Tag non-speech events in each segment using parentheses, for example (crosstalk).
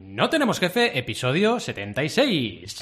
No tenemos jefe, episodio 76.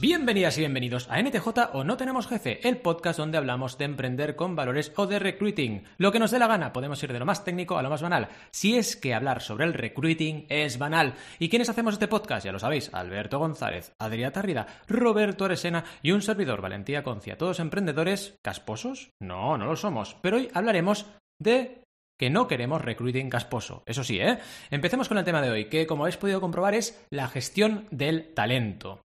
Bienvenidas y bienvenidos a NTJ o No Tenemos Jefe, el podcast donde hablamos de emprender con valores o de recruiting. Lo que nos dé la gana, podemos ir de lo más técnico a lo más banal. Si es que hablar sobre el recruiting es banal. ¿Y quiénes hacemos este podcast? Ya lo sabéis, Alberto González, Adrià Tarrida, Roberto Aresena y un servidor, Valentía Concia. ¿Todos emprendedores casposos? No, no lo somos. Pero hoy hablaremos de que no queremos recruiting casposo. Eso sí, ¿eh? Empecemos con el tema de hoy, que como habéis podido comprobar es la gestión del talento.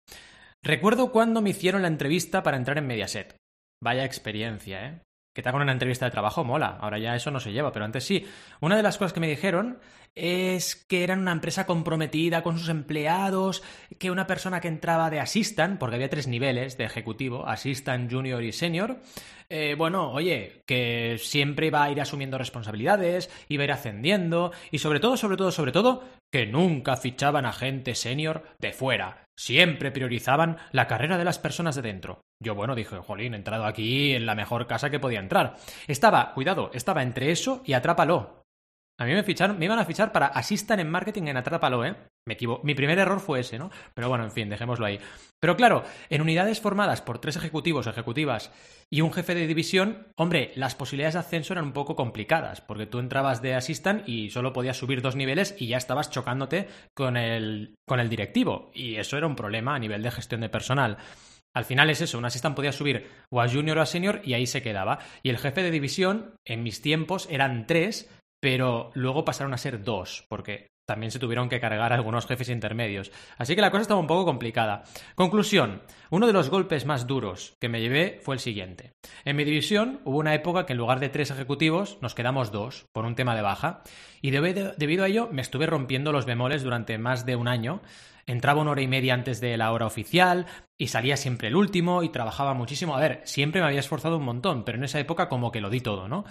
Recuerdo cuando me hicieron la entrevista para entrar en Mediaset. Vaya experiencia, ¿eh? Que te hagan una entrevista de trabajo mola. Ahora ya eso no se lleva, pero antes sí. Una de las cosas que me dijeron es que eran una empresa comprometida con sus empleados, que una persona que entraba de assistant, porque había tres niveles de ejecutivo, assistant, junior y senior, eh, bueno, oye, que siempre iba a ir asumiendo responsabilidades, iba a ir ascendiendo, y sobre todo, sobre todo, sobre todo, que nunca fichaban a gente senior de fuera. Siempre priorizaban la carrera de las personas de dentro. Yo, bueno, dije, jolín, he entrado aquí en la mejor casa que podía entrar. Estaba, cuidado, estaba entre eso y atrápalo. A mí me ficharon, me iban a fichar para asistan en marketing en Atrápalo, ¿eh? Me equivoco. Mi primer error fue ese, ¿no? Pero bueno, en fin, dejémoslo ahí. Pero claro, en unidades formadas por tres ejecutivos ejecutivas y un jefe de división, hombre, las posibilidades de ascenso eran un poco complicadas, porque tú entrabas de assistant y solo podías subir dos niveles y ya estabas chocándote con el, con el directivo. Y eso era un problema a nivel de gestión de personal. Al final es eso, un assistant podía subir o a junior o a senior y ahí se quedaba. Y el jefe de división, en mis tiempos, eran tres, pero luego pasaron a ser dos, porque también se tuvieron que cargar (laughs) algunos jefes intermedios. Así que la cosa estaba un poco complicada. Conclusión, uno de los golpes más duros que me llevé fue el siguiente. En mi división hubo una época que en lugar de tres ejecutivos nos quedamos dos, por un tema de baja, y debido a ello me estuve rompiendo los bemoles durante más de un año. Entraba una hora y media antes de la hora oficial y salía siempre el último y trabajaba muchísimo. A ver, siempre me había esforzado un montón, pero en esa época como que lo di todo, ¿no?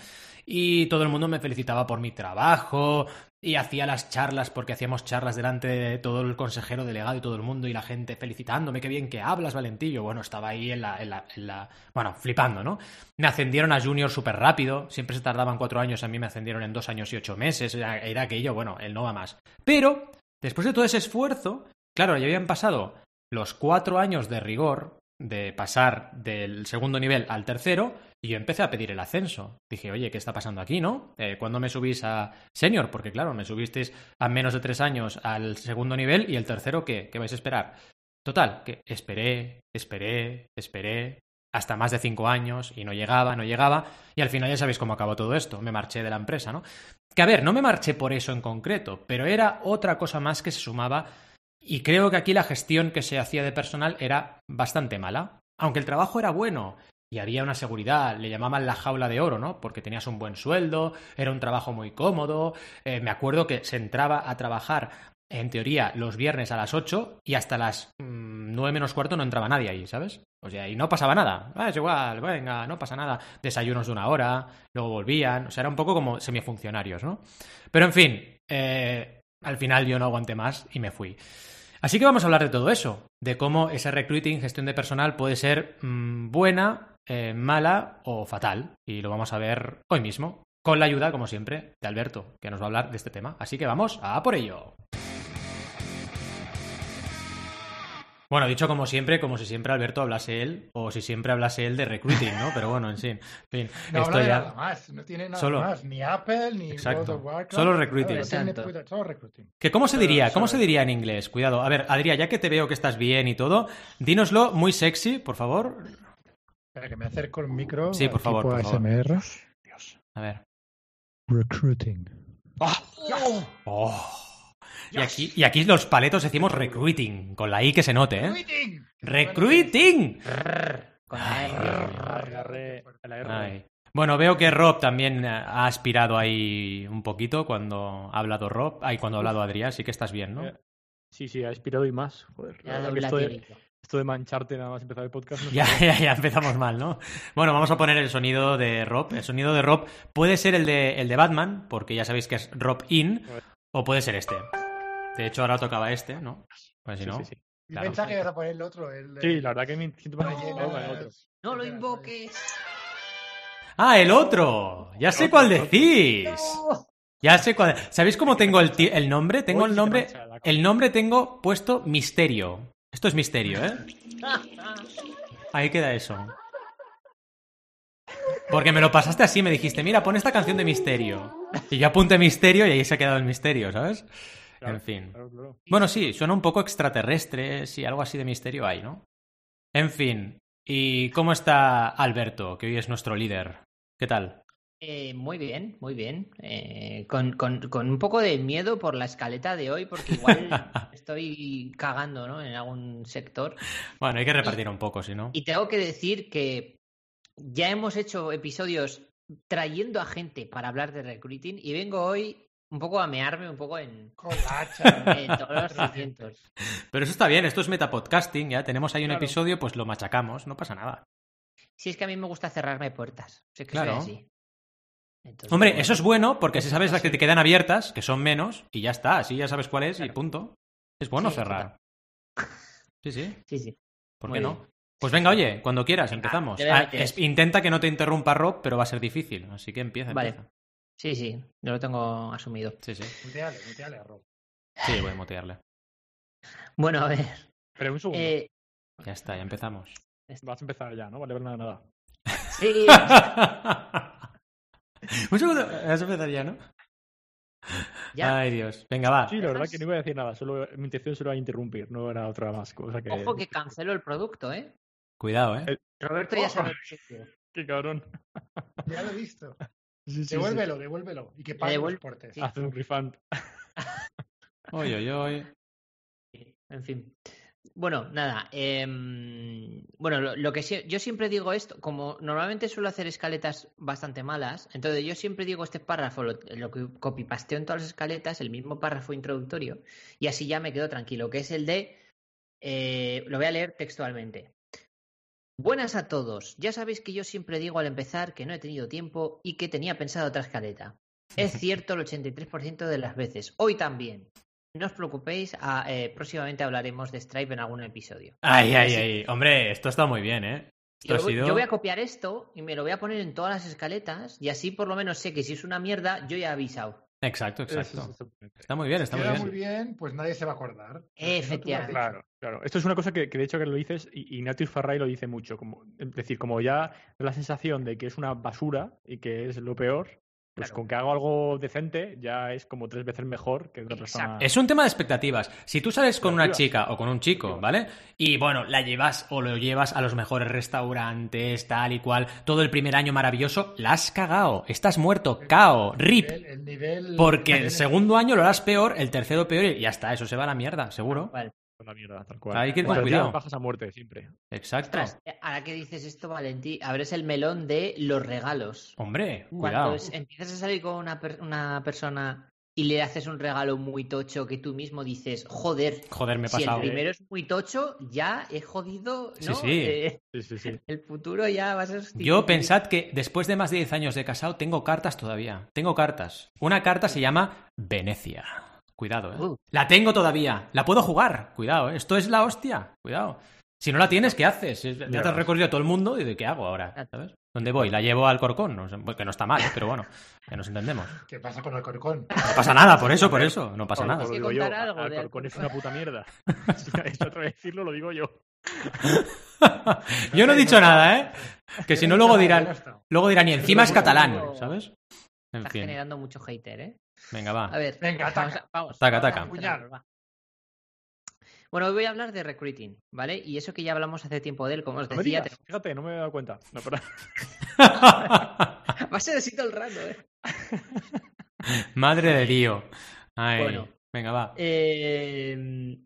Y todo el mundo me felicitaba por mi trabajo y hacía las charlas porque hacíamos charlas delante de todo el consejero delegado y todo el mundo y la gente felicitándome, qué bien que hablas, Valentillo. Bueno, estaba ahí en la, en la, en la... bueno, flipando, ¿no? Me ascendieron a junior súper rápido, siempre se tardaban cuatro años, a mí me ascendieron en dos años y ocho meses, era, era aquello, bueno, él no va más. Pero, después de todo ese esfuerzo, claro, ya habían pasado los cuatro años de rigor, de pasar del segundo nivel al tercero, y yo empecé a pedir el ascenso. Dije, oye, ¿qué está pasando aquí, no? Eh, ¿Cuándo me subís a senior? Porque claro, me subisteis a menos de tres años al segundo nivel y el tercero, ¿qué? ¿Qué vais a esperar? Total, que esperé, esperé, esperé, hasta más de cinco años y no llegaba, no llegaba, y al final ya sabéis cómo acabó todo esto, me marché de la empresa, ¿no? Que a ver, no me marché por eso en concreto, pero era otra cosa más que se sumaba y creo que aquí la gestión que se hacía de personal era bastante mala. Aunque el trabajo era bueno y había una seguridad, le llamaban la jaula de oro, ¿no? Porque tenías un buen sueldo, era un trabajo muy cómodo. Eh, me acuerdo que se entraba a trabajar, en teoría, los viernes a las 8 y hasta las mmm, 9 menos cuarto no entraba nadie ahí, ¿sabes? O sea, y no pasaba nada. Ah, es igual, venga, no pasa nada. Desayunos de una hora, luego volvían. O sea, era un poco como semifuncionarios, ¿no? Pero en fin, eh, al final yo no aguanté más y me fui. Así que vamos a hablar de todo eso, de cómo ese recruiting, gestión de personal puede ser mmm, buena eh, mala o fatal. Y lo vamos a ver hoy mismo, con la ayuda, como siempre, de Alberto, que nos va a hablar de este tema. Así que vamos a por ello. Bueno, dicho como siempre, como si siempre Alberto hablase él, o si siempre hablase él de recruiting, ¿no? Pero bueno, en sí. En fin, no esto ya... nada más, no tiene nada Solo... más, ni Apple, ni Exacto. World of Warcraft. Solo recruiting. No, tiene Exacto. Twitter, solo recruiting. ¿Que ¿Cómo se Pero diría? ¿Cómo se diría en inglés? Cuidado. A ver, Adrián, ya que te veo que estás bien y todo, dínoslo muy sexy, por favor. Espera, que me acerco el micro. Sí, por favor, por favor. ASMR. A ver. Recruiting. Oh. Y aquí, y aquí los paletos decimos recruiting, con la I que se note, ¿eh? Recruiting. ¡Recruiting! Con la R. La R, la R. Ay. Bueno, veo que Rob también ha aspirado ahí un poquito cuando ha hablado Rob. Ay, cuando ha hablado Adrián, sí que estás bien, ¿no? Eh, Sí, sí, ha inspirado y más. Joder, esto, de, tirito. esto de mancharte nada más empezar el podcast. no (laughs) Ya, ya, ya empezamos mal, ¿no? Bueno, vamos a poner el sonido de Rob. El sonido de Rob puede ser el de, el de Batman, porque ya sabéis que es Rob In, o puede ser este. De hecho, ahora tocaba este, ¿no? Pues si Sí, no. sí, sí. Y Claro. pensaba que ibas a poner el otro. El, Sí, la verdad que me siento más otro. No lo invoques. Ah, el otro. Ya sé cuál decís. Ya sé cuál. ¿Sabéis cómo tengo el, ti- el nombre? Tengo el nombre. El nombre tengo puesto Misterio. Esto es Misterio, ¿eh? (laughs) Ahí queda eso. Porque me lo pasaste así, me dijiste, mira, pon esta canción de Misterio. Y yo apunté Misterio y ahí se ha quedado el Misterio, ¿sabes? Claro, En fin. claro, claro. Bueno, sí, suena un poco extraterrestre, sí, algo así de misterio hay, ¿no? En fin. ¿Y cómo está Alberto, que hoy es nuestro líder? ¿Qué tal? Eh, muy bien, muy bien. Eh, con, con- con un poco de miedo por la escaleta de hoy, porque igual (laughs) estoy cagando, ¿no? En algún sector. Bueno, hay que repartir un poco, si no. Y tengo que decir que ya hemos hecho episodios trayendo a gente para hablar de recruiting y vengo hoy un poco a mearme un poco en, Con la hacha. (laughs) en todos los cimientos. Pero eso está bien, esto es metapodcasting, ya tenemos ahí un Claro. episodio, pues lo machacamos, no pasa nada. Si es que a mí me gusta cerrarme puertas. Sé que Claro. soy así. Entonces, Hombre, bueno, eso es bueno porque si sabes las que te quedan abiertas, que son menos, y ya está, así ya sabes cuál es y punto. Es bueno Sí, cerrar. Sí, sí, (laughs) Sí, sí. ¿por Muy qué bien. no? Pues venga, oye, cuando quieras, empezamos. Ah, es- intenta que no te interrumpa Rob, pero va a ser difícil, así que empieza, Vale. empieza. Sí, sí, yo lo tengo asumido. Sí, sí. Muteale, muteale a Rob. Sí, voy a mutearle. Bueno, a ver. Pero un segundo. eh, Ya está, ya empezamos. Vas a empezar ya, ¿no? Vale, ver nada, nada. sí, (laughs) Un segundo. Vas a empezar ya, ¿no? ya. Ay, Dios. Venga, va. Sí, la verdad que no iba a decir nada. Solo, mi intención solo era interrumpir, no era otra más cosa que... Ojo que canceló el producto, ¿eh? Cuidado, ¿eh? Roberto ya sabe. el sitio. (laughs) Qué cabrón. Ya lo he visto. Sí, sí, sí. Devuélvelo, devuélvelo. Y que pague los portes. sí. Haz un refund. Oye, oye, oye. En fin. Bueno, nada. em, bueno, lo, lo que sí- yo siempre digo esto, como normalmente suelo hacer escaletas bastante malas, entonces yo siempre digo este párrafo, lo, lo que copipasteo en todas las escaletas, el mismo párrafo introductorio, y así ya me quedo tranquilo, que es el de, eh, lo voy a leer textualmente. Buenas a todos. Ya sabéis que yo siempre digo al empezar que no he tenido tiempo y que tenía pensado otra escaleta. Es (laughs) cierto el 83% de las veces. Hoy también. No os preocupéis, a- eh, próximamente hablaremos de Stripe en algún episodio. Ay, ay, ay. Hombre, esto está muy bien, ¿eh? Yo, sido... yo voy a copiar esto y me lo voy a poner en todas las escaletas y así por lo menos sé que si es una mierda yo ya he avisado. Exacto, exacto. es. Está muy bien, está muy Queda bien. muy bien, pues nadie se va a acordar. Si Efectivamente. Claro, claro. Esto es una cosa que, que de hecho que lo dices, y Ignatius Farray lo dice mucho. Como, es decir, como ya da la sensación de que es una basura y que es lo peor, pues Claro. con que hago algo decente ya es como tres veces mejor que otra persona. Es un tema de expectativas. Si tú sales con una chica o con un chico, ¿vale? Y bueno, la llevas o lo llevas a los mejores restaurantes, tal y cual, todo el primer año maravilloso, la has cagado. Estás muerto, cao, rip. El, el nivel. Porque el (laughs) segundo año lo harás peor, el tercero peor y ya está, eso se va a la mierda, seguro. Vale. La mierda, tal cual. Hay que ir con cuidado. bajas a muerte siempre. Exacto. Ostras, eh, ahora que dices esto, Valentí, abres el melón de los regalos. Hombre, Cuando cuidado. es- empiezas a salir con una, per- una persona y le haces un regalo muy tocho que tú mismo dices, joder, Joder, me he si el pasado. primero es muy tocho, ya he jodido, Sí, ¿no? sí. Eh, Sí, sí, sí. (laughs) el futuro ya va a ser... Yo pensad que después de más de 10 años de casado tengo cartas todavía. Tengo cartas. Una carta se llama Venecia. Cuidado, ¿eh? Uh. La tengo todavía. La puedo jugar. Cuidado, ¿eh? Esto es la hostia. Cuidado. Si no la tienes, ¿qué haces? Es- Ya te has recorrido a todo el mundo y ¿de qué hago ahora? ¿Sabes? ¿Dónde voy? ¿La llevo al corcón? No sé, que no está mal, ¿eh? pero bueno, que nos entendemos. (laughs) ¿Qué pasa con el corcón? No pasa nada, por eso, por eso. No pasa nada. lo digo yo, contar algo de Alcorcón es una puta mierda. Esto otra vez decirlo lo digo yo. Yo no he dicho nada, ¿eh? Que si no, luego dirán. Luego dirán, y encima es catalán, ¿sabes? En Está fin. generando mucho hater, ¿eh? Venga, va. A ver, Venga, ataca. vamos. Ataca, ataca. va. Bueno, hoy voy a hablar de recruiting, ¿vale? Y eso que ya hablamos hace tiempo de él, como os No me decía, digas, fíjate, no me he dado cuenta. No, pero... (laughs) va a ser así todo el rato, ¿eh? Madre de Dios. (laughs) Ay, Bueno. venga, va. Eh,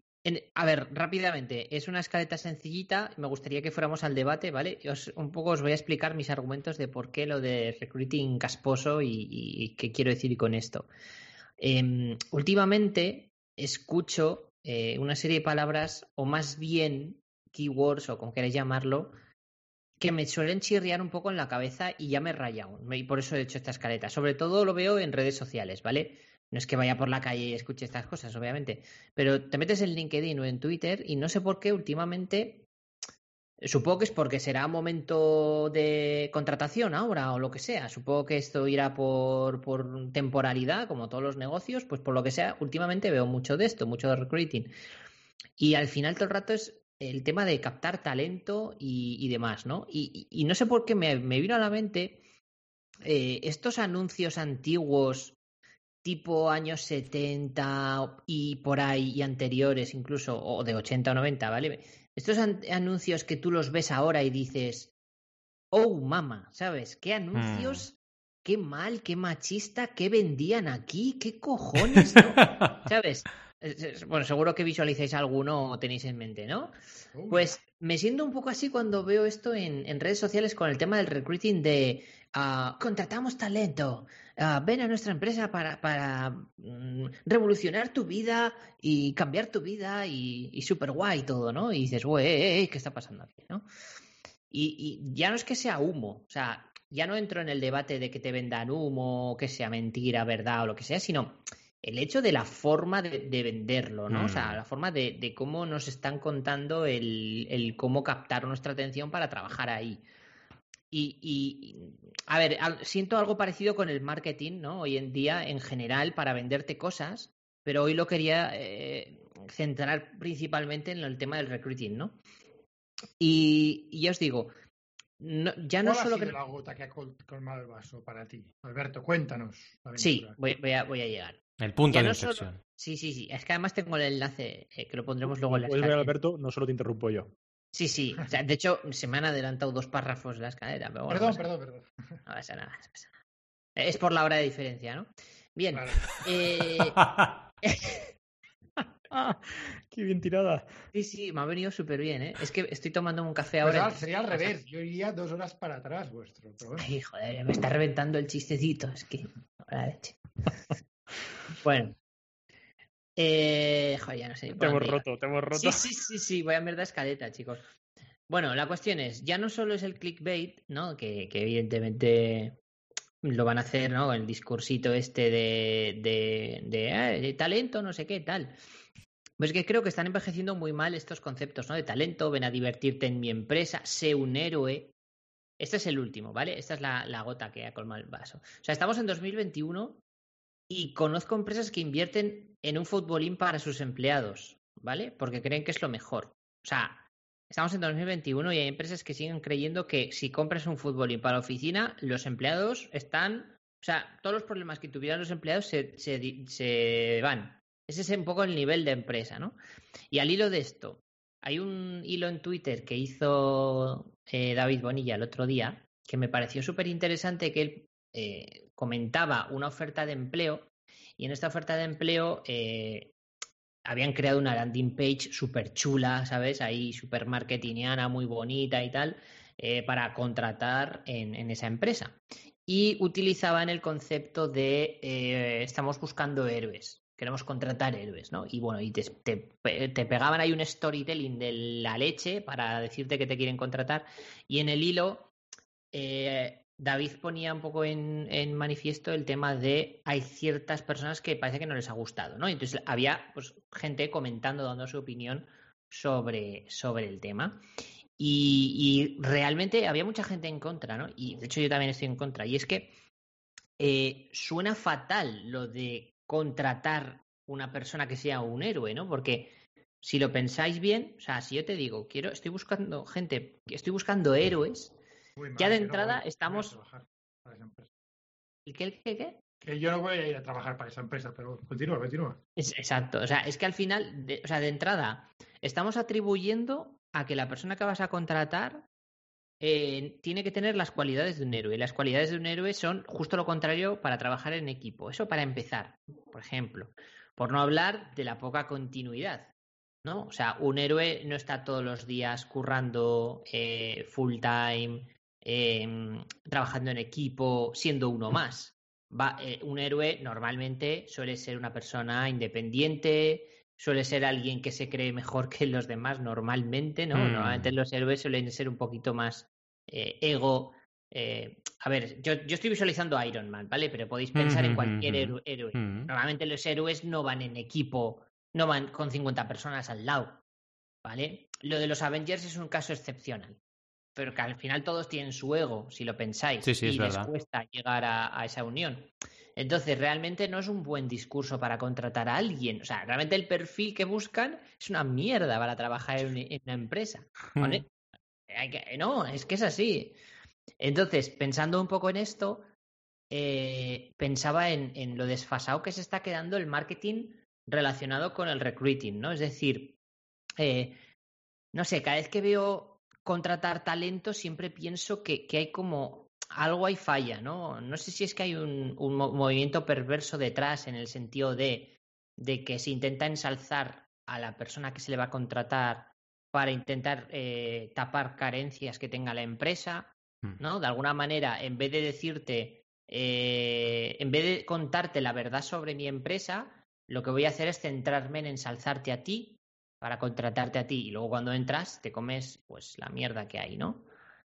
a ver, rápidamente, es una escaleta sencillita. Me gustaría que fuéramos al debate, ¿vale? Un poco os voy a explicar mis argumentos de por qué lo de recruiting casposo y, qué quiero decir con esto. Em, últimamente escucho eh, una serie de palabras, o más bien keywords, o como queráis llamarlo, que me suelen chirriar un poco en la cabeza y ya me raya aún. Y por eso he hecho esta escaleta. Sobre todo lo veo en redes sociales, ¿vale? No es que vaya por la calle y escuche estas cosas, obviamente. Pero te metes en LinkedIn o en Twitter y no sé por qué últimamente Supongo que es porque será momento de contratación ahora o lo que sea. Supongo que esto irá por, por temporalidad, como todos los negocios, pues por lo que sea, últimamente veo mucho de esto, mucho de recruiting. Y al final todo el rato es el tema de captar talento y, demás, ¿no? Y, no sé por qué me, vino a la mente eh, estos anuncios antiguos tipo años 70 y por ahí y anteriores incluso, o de 80 o 90, ¿vale? Estos anuncios que tú los ves ahora y dices, oh, mama, ¿sabes? ¿Qué anuncios? Hmm. Qué mal, qué machista, qué vendían aquí, qué cojones, (laughs) ¿Sabes? Bueno, seguro que visualizáis alguno o tenéis en mente, ¿no? Pues me siento un poco así cuando veo esto en, redes sociales con el tema del recruiting de ah, contratamos talento, Ah, ven a nuestra empresa para, para mm, revolucionar tu vida y cambiar tu vida y, y súper guay todo, ¿no? Y dices, güey, eh, eh, ¿qué está pasando aquí? ¿no? Y, ya no es que sea humo, o sea, ya no entro en el debate de que te vendan humo, que sea mentira, verdad o lo que sea, sino el hecho de la forma de, venderlo, ¿no? O sea, mm. la forma de, de, cómo nos están contando el, el, cómo captar nuestra atención para trabajar ahí. Y, a ver, siento algo parecido con el marketing, ¿no? Hoy en día, en general, para venderte cosas, pero hoy lo quería eh, centrar principalmente en el tema del recruiting, ¿no? Y, ya os digo, ya no solo que... la gota que ha colmado el vaso para ti? Alberto, cuéntanos. Sí, voy, a, voy, a, llegar. El punto de inflexión. Sí, sí, sí. Es que además tengo el enlace eh, que lo pondremos luego en la Puedes ver, Alberto, no solo te interrumpo yo. Sí, sí. O sea, de hecho, se me han adelantado dos párrafos de la escalera. Pero perdón, perdón, perdón. No pasa nada, Es por la hora de diferencia, ¿no? Bien. Eh... (laughs) Qué bien tirada. Sí, sí, me ha venido súper bien, ¿eh? Es que estoy tomando un café pues ahora. sería al revés. Yo iría dos horas para atrás vuestro. Ay, joder, me está reventando el chistecito. Es que. Bueno, eh, joder, ya no sé. Te hemos roto, te hemos roto. Sí, sí, sí, sí, voy a ver la escaleta, chicos. Bueno, la cuestión es, ya no solo es el clickbait, ¿no? Que, evidentemente lo van a hacer, ¿no? El discursito este de, de, de, de, talento, no sé qué, tal. Pues que creo que están envejeciendo muy mal estos conceptos, ¿no? De talento, ven a divertirte en mi empresa, sé un héroe. Este es el último, ¿vale? Esta es la, la gota que ha colmado el vaso. O sea, estamos en 2021 y conozco empresas que invierten en un futbolín para sus empleados, ¿vale? Porque creen que es lo mejor. O sea, estamos en 2021 y hay empresas que siguen creyendo que si compras un futbolín para la oficina, los empleados están. O sea, todos los problemas que tuvieran los empleados se, se, van. Ese es un poco el nivel de empresa, ¿no? Y al hilo de esto, hay un hilo en Twitter que hizo eh, David Bonilla el otro día que me pareció súper interesante que él eh, comentaba una oferta de empleo y en esta oferta de empleo eh, habían creado una landing page súper chula, ¿sabes? Ahí súper marketingiana, muy bonita y tal, eh, para contratar en, esa empresa. Y utilizaban el concepto de estamos buscando héroes, queremos contratar héroes, ¿no? Y bueno, y te, te, pegaban ahí un storytelling de la leche para decirte que te quieren contratar. Y en el hilo David ponía un poco en, manifiesto el tema de hay ciertas personas que parece que no les ha gustado, ¿no? Entonces había pues, gente comentando, dando su opinión sobre, sobre el tema. Y, realmente había mucha gente en contra, ¿no? Y de hecho yo también estoy en contra. Y es que eh, suena fatal lo de contratar una persona que sea un héroe, ¿no? Porque si lo pensáis bien, o sea, si yo te digo, quiero, estoy buscando gente, estoy buscando héroes, ya de entrada estamos. ¿Y qué, qué, qué? Que yo no voy a ir a trabajar para esa empresa, pero continúa, continúa. exacto. O sea, es que al final, de, o sea, de entrada, estamos atribuyendo a que la persona que vas a contratar eh, tiene que tener las cualidades de un héroe. Las cualidades de un héroe son justo lo contrario para trabajar en equipo. Eso para empezar, por ejemplo. Por no hablar de la poca continuidad. ¿no? O sea, un héroe no está todos los días currando eh, full time, Em, trabajando en equipo, siendo uno más. Va, eh, un héroe normalmente suele ser una persona independiente, suele ser alguien que se cree mejor (laughs) que los demás normalmente, ¿no? Normalmente los héroes suelen ser un poquito más eh, ego. Eh, a ver, yo, yo, estoy visualizando a Iron Man, ¿vale? Pero podéis pensar en hmm, cualquier hmm, héroe. Normalmente los héroes no van en equipo, no van con 50 personas al lado, ¿vale? lo de los Avengers es un caso excepcional. Pero que al final todos tienen su ego, si lo pensáis. Sí, sí, es y les verdad. cuesta llegar a, a esa unión. Entonces, realmente no es un buen discurso para contratar a alguien. O sea, realmente el perfil que buscan es una mierda para trabajar en, en una empresa. (laughs) No, es que es así. Entonces, pensando un poco en esto, eh, pensaba en, en lo desfasado que se está quedando el marketing relacionado con el recruiting, ¿no? Es decir, eh, no sé, cada vez que veo contratar talento siempre pienso que, que hay como algo ahí falla, ¿no? No sé si es que hay un, un mo- movimiento perverso detrás en el sentido de, de que se intenta ensalzar a la persona que se le va a contratar para intentar eh, tapar carencias que tenga la empresa, Mm. ¿no? De alguna manera, en vez de decirte, eh, en vez de contarte la verdad sobre mi empresa, lo que voy a hacer es centrarme en ensalzarte a ti para contratarte a ti y luego cuando entras te comes pues la mierda que hay, ¿no?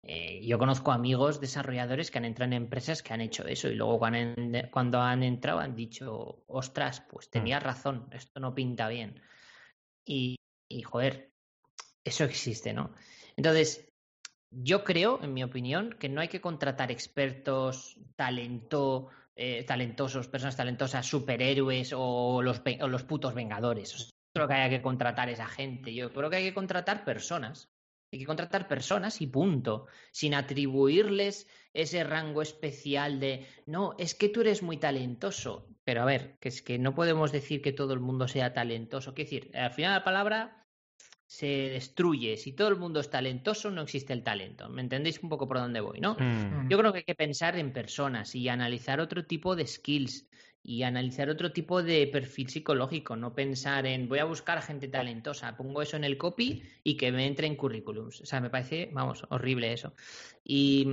Eh, yo conozco amigos desarrolladores que han entrado en empresas que han hecho eso y luego cuando han, cuando han entrado han dicho, ostras, pues tenías razón, esto no pinta bien. Y, y joder, eso existe, ¿no? Entonces, yo creo, en mi opinión, que no hay que contratar expertos, talento, eh, talentosos, personas talentosas, superhéroes o los, o los putos vengadores. Creo que haya que contratar esa gente. Yo creo que hay que contratar personas. Hay que contratar personas y punto. Sin atribuirles ese rango especial de no, es que tú eres muy talentoso. Pero a ver, que es que no podemos decir que todo el mundo sea talentoso. Quiero decir, al final la palabra se destruye. Si todo el mundo es talentoso, no existe el talento. ¿Me entendéis un poco por dónde voy, no? Mm. Yo creo que hay que pensar en personas y analizar otro tipo de skills y analizar otro tipo de perfil psicológico, no pensar en voy a buscar gente talentosa, pongo eso en el copy y que me entre en currículums. O sea, me parece, vamos, horrible eso. Y,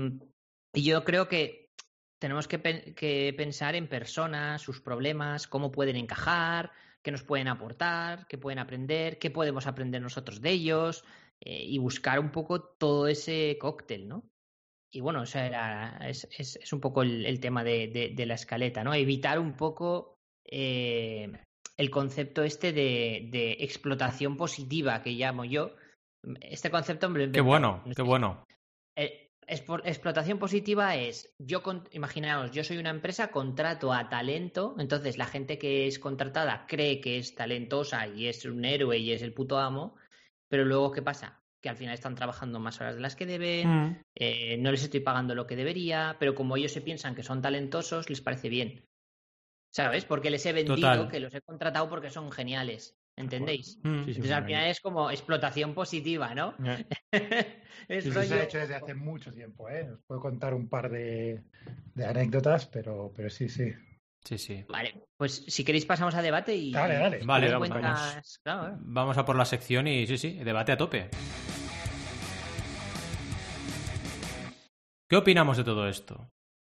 yo creo que tenemos que pensar en personas, sus problemas, cómo pueden encajar, qué nos pueden aportar, qué pueden aprender, qué podemos aprender nosotros de ellos eh, y buscar un poco todo ese cóctel, ¿no? Y bueno, eso era, es, es, es un poco el, el tema de, de- de la escaleta, ¿no? Evitar un poco eh, el concepto este de, de explotación positiva que llamo yo. Este concepto me lo Qué bueno, No qué bueno. Eh, explotación positiva es, yo, imaginaos, yo soy una empresa, contrato a talento, entonces la gente que es contratada cree que es talentosa y es un héroe y es el puto amo, pero luego, ¿qué pasa? Que al final están trabajando más horas de las que deben, Mm. eh, no les estoy pagando lo que debería, pero como ellos se piensan que son talentosos, les parece bien. ¿Sabes? Porque les he vendido Total. que los he contratado porque son geniales. ¿Entendéis? Mm. Sí, sí, Entonces al final es como explotación positiva, ¿no? (laughs) Es Sí, sí, Eso se ha hecho desde hace mucho tiempo, ¿eh? Os puedo contar un par de, de anécdotas, pero, pero sí, sí. Sí, sí. Vale, pues si queréis pasamos a debate y. Dale, dale. y Vale, vamos, cuentas- Claro, eh. Vamos a por la sección y sí, sí, debate a tope. ¿Qué opinamos de todo esto?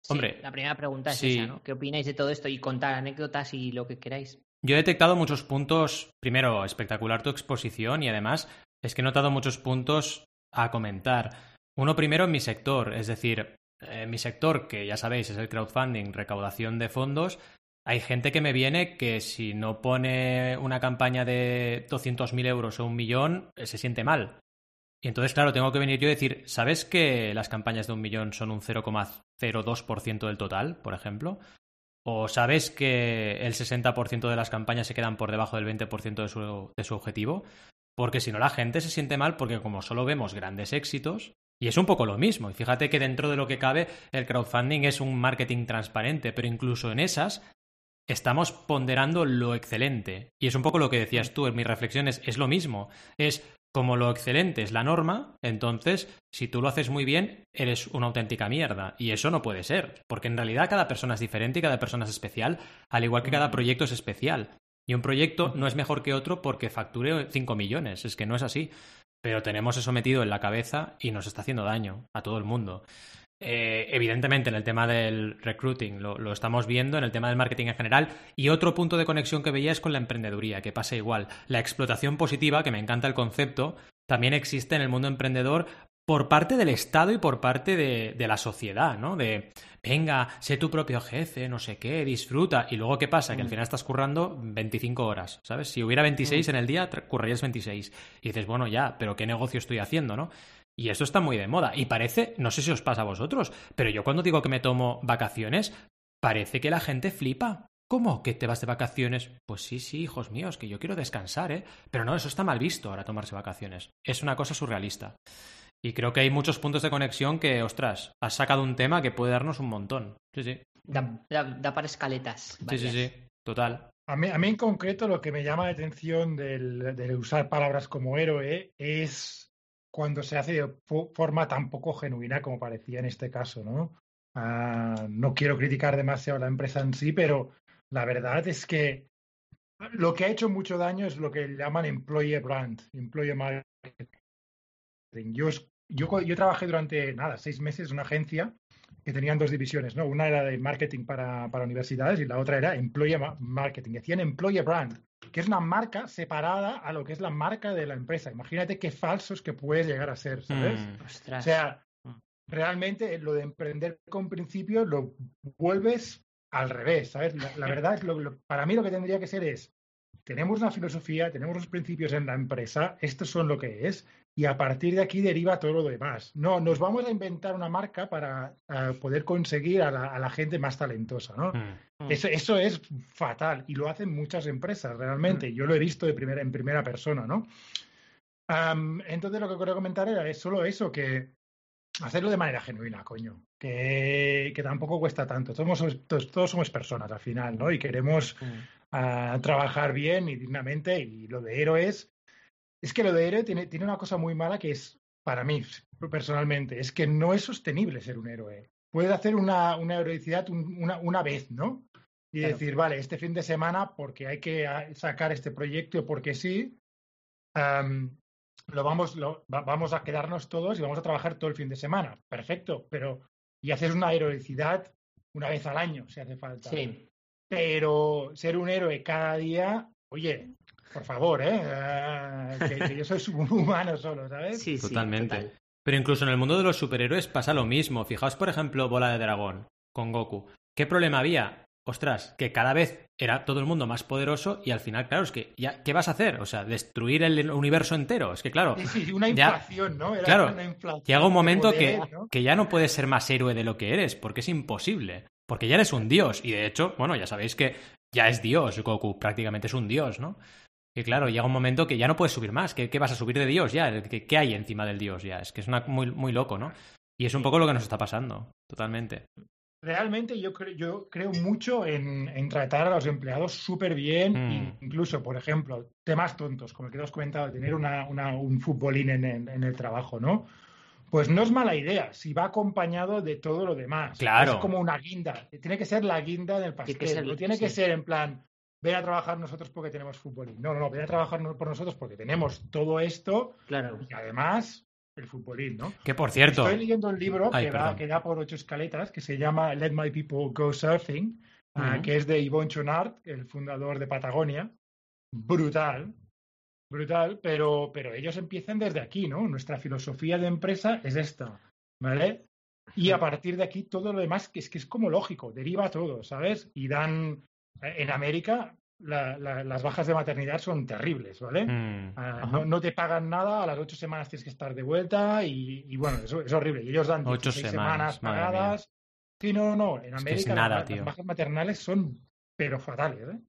Sí, Hombre, la primera pregunta es sí. esa, ¿no? ¿Qué opináis de todo esto? Y contar anécdotas y lo que queráis. Yo he detectado muchos puntos. Primero, espectacular tu exposición y además es que he notado muchos puntos a comentar. Uno primero en mi sector, es decir, en mi sector, que ya sabéis es el crowdfunding, recaudación de fondos, hay gente que me viene que si no pone una campaña de 200.000 euros o un millón, eh, se siente mal. Y entonces, claro, tengo que venir yo y decir, ¿sabes que las campañas de un millón son un 0,02% del total, por ejemplo? ¿O sabes que el 60% de las campañas se quedan por debajo del 20% de su, de su objetivo? Porque si no, la gente se siente mal porque como solo vemos grandes éxitos, y es un poco lo mismo, y fíjate que dentro de lo que cabe, el crowdfunding es un marketing transparente, pero incluso en esas estamos ponderando lo excelente. Y es un poco lo que decías tú en mis reflexiones, es lo mismo. Es como lo excelente es la norma, entonces si tú lo haces muy bien, eres una auténtica mierda. Y eso no puede ser, porque en realidad cada persona es diferente y cada persona es especial, al igual que cada proyecto es especial. Y un proyecto no es mejor que otro porque facture 5 millones, es que no es así. Pero tenemos eso metido en la cabeza y nos está haciendo daño a todo el mundo. Eh, evidentemente, en el tema del recruiting lo, lo, estamos viendo, en el tema del marketing en general. Y otro punto de conexión que veía es con la emprendeduría, que pasa igual. La explotación positiva, que me encanta el concepto, también existe en el mundo emprendedor por parte del Estado y por parte de, de la sociedad, ¿no? De venga, sé tu propio jefe, no sé qué, disfruta. Y luego, ¿qué pasa? Que al Mm. final estás currando 25 horas, ¿sabes? Si hubiera 26 Mm. en el día, currarías 26. Y dices, bueno, ya, pero ¿qué negocio estoy haciendo, no? Y eso está muy de moda. Y parece, no sé si os pasa a vosotros, pero yo cuando digo que me tomo vacaciones, parece que la gente flipa. ¿Cómo que te vas de vacaciones? Pues sí, sí, hijos míos, que yo quiero descansar, ¿eh? Pero no, eso está mal visto ahora tomarse vacaciones. Es una cosa surrealista. Y creo que hay muchos puntos de conexión que, ostras, has sacado un tema que puede darnos un montón. Sí, sí. Da, da- da para escaletas. Sí, sí, sí. Total. A mí, a mí en concreto lo que me llama la atención del, del usar palabras como héroe es cuando se hace de fo- forma tan poco genuina como parecía en este caso, ¿no? Ah, no quiero criticar demasiado la empresa en sí, pero la verdad es que lo que ha hecho mucho daño es lo que llaman employer brand, employer marketing. Yo, es- yo, yo trabajé durante, nada, seis meses en una agencia que tenían dos divisiones, ¿no? Una era de marketing para, para universidades y la otra era employer ma- marketing. Decían employer brand, que es una marca separada a lo que es la marca de la empresa. Imagínate qué falsos que puedes llegar a ser, ¿sabes? Mm. O sea, Mm. realmente lo de emprender con principios lo vuelves al revés, ¿sabes? La, la verdad es lo, lo- para mí lo que tendría que ser es tenemos una filosofía, tenemos los principios en la empresa, estos son lo que es, y a partir de aquí deriva todo lo demás. No, nos vamos a inventar una marca para poder conseguir a la, a la gente más talentosa, ¿no? Mm. Mm. Eso, eso es fatal y lo hacen muchas empresas realmente. Yo lo he visto de primera, en primera persona, ¿no? Am, entonces lo que quería comentar era es solo eso, que hacerlo de manera genuina, coño, que, que tampoco cuesta tanto. Somos, todos, todos somos personas al final, ¿no? Y queremos Mm. ah, trabajar bien y dignamente y lo de héroes, es que lo de héroe tiene, tiene una cosa muy mala que es, para mí personalmente, es que no es sostenible ser un héroe. Puedes hacer una, una heroicidad un- una, una vez, ¿no? Y Claro. decir, vale, este fin de semana, porque hay que ah, sacar este proyecto, porque sí, lo vamos, lo, va- vamos a quedarnos todos y vamos a trabajar todo el fin de semana. Perfecto, pero y haces una heroicidad una vez al año, si hace falta. Sí. Pero ser un héroe cada día, oye, por favor, ¿eh? Ah, que, que yo soy un humano solo, ¿sabes? Sí, sí, Totalmente. total. Pero incluso en el mundo de los superhéroes pasa lo mismo. Fijaos, por ejemplo, Bola de Dragón con Goku. ¿Qué problema había? Ostras, que cada vez era todo el mundo más poderoso y al final, claro, es que ya, ¿qué vas a hacer? O sea, destruir el universo entero. Es que, claro, Sí, (laughs) sí, una Ya. inflación, ¿no? Era Claro, una inflación llega un momento poder, que, ¿no? que ya no puedes ser más héroe de lo que eres, porque es imposible. Porque ya eres un dios. Y de hecho, bueno, ya sabéis que ya es dios Goku, prácticamente es un dios, ¿no? Y claro, llega un momento que ya no puedes subir más. ¿Qué, qué vas a subir de dios ya? ¿Qué, qué hay encima del dios ya? Es que es una, muy, muy loco, ¿no? Y es un poco lo que nos está pasando, totalmente. Realmente yo, creo yo creo mucho en, en tratar a los empleados súper bien, Mm. incluso, por ejemplo, temas tontos, como el que te has comentado, tener una, una- un futbolín en, en- en el trabajo, ¿no? Pues no es mala idea si va acompañado de todo lo demás. Claro. Es como una guinda. Tiene que ser la guinda del Tiene que pastel. ser- no tiene que sí. ser en plan, ven a trabajar nosotros porque tenemos futbolín. No, no, no, ven a trabajar no- por nosotros porque tenemos todo esto Claro. y además el futbolín, ¿no? Que por cierto, Estoy leyendo un libro Ay, que, va, perdón. que da por ocho escaletas que se llama Let My People Go Surfing, ah, que es de Yvon Chonard, el fundador de Patagonia. Brutal, brutal, pero, pero ellos empiezan desde aquí, ¿no? Nuestra filosofía de empresa es esta, ¿vale? Y a partir de aquí todo lo demás, que es que es como lógico, deriva todo, ¿sabes? Y dan, en América, la- la- las bajas de maternidad son terribles, ¿vale? mm, Ah, no, no te pagan nada, a las ocho semanas tienes que estar de vuelta y, y bueno, eso es horrible. Y ellos dan Ocho 16 semanas, semanas pagadas. Sí, no, no, en América las- bajas maternales son pero fatales, ¿eh?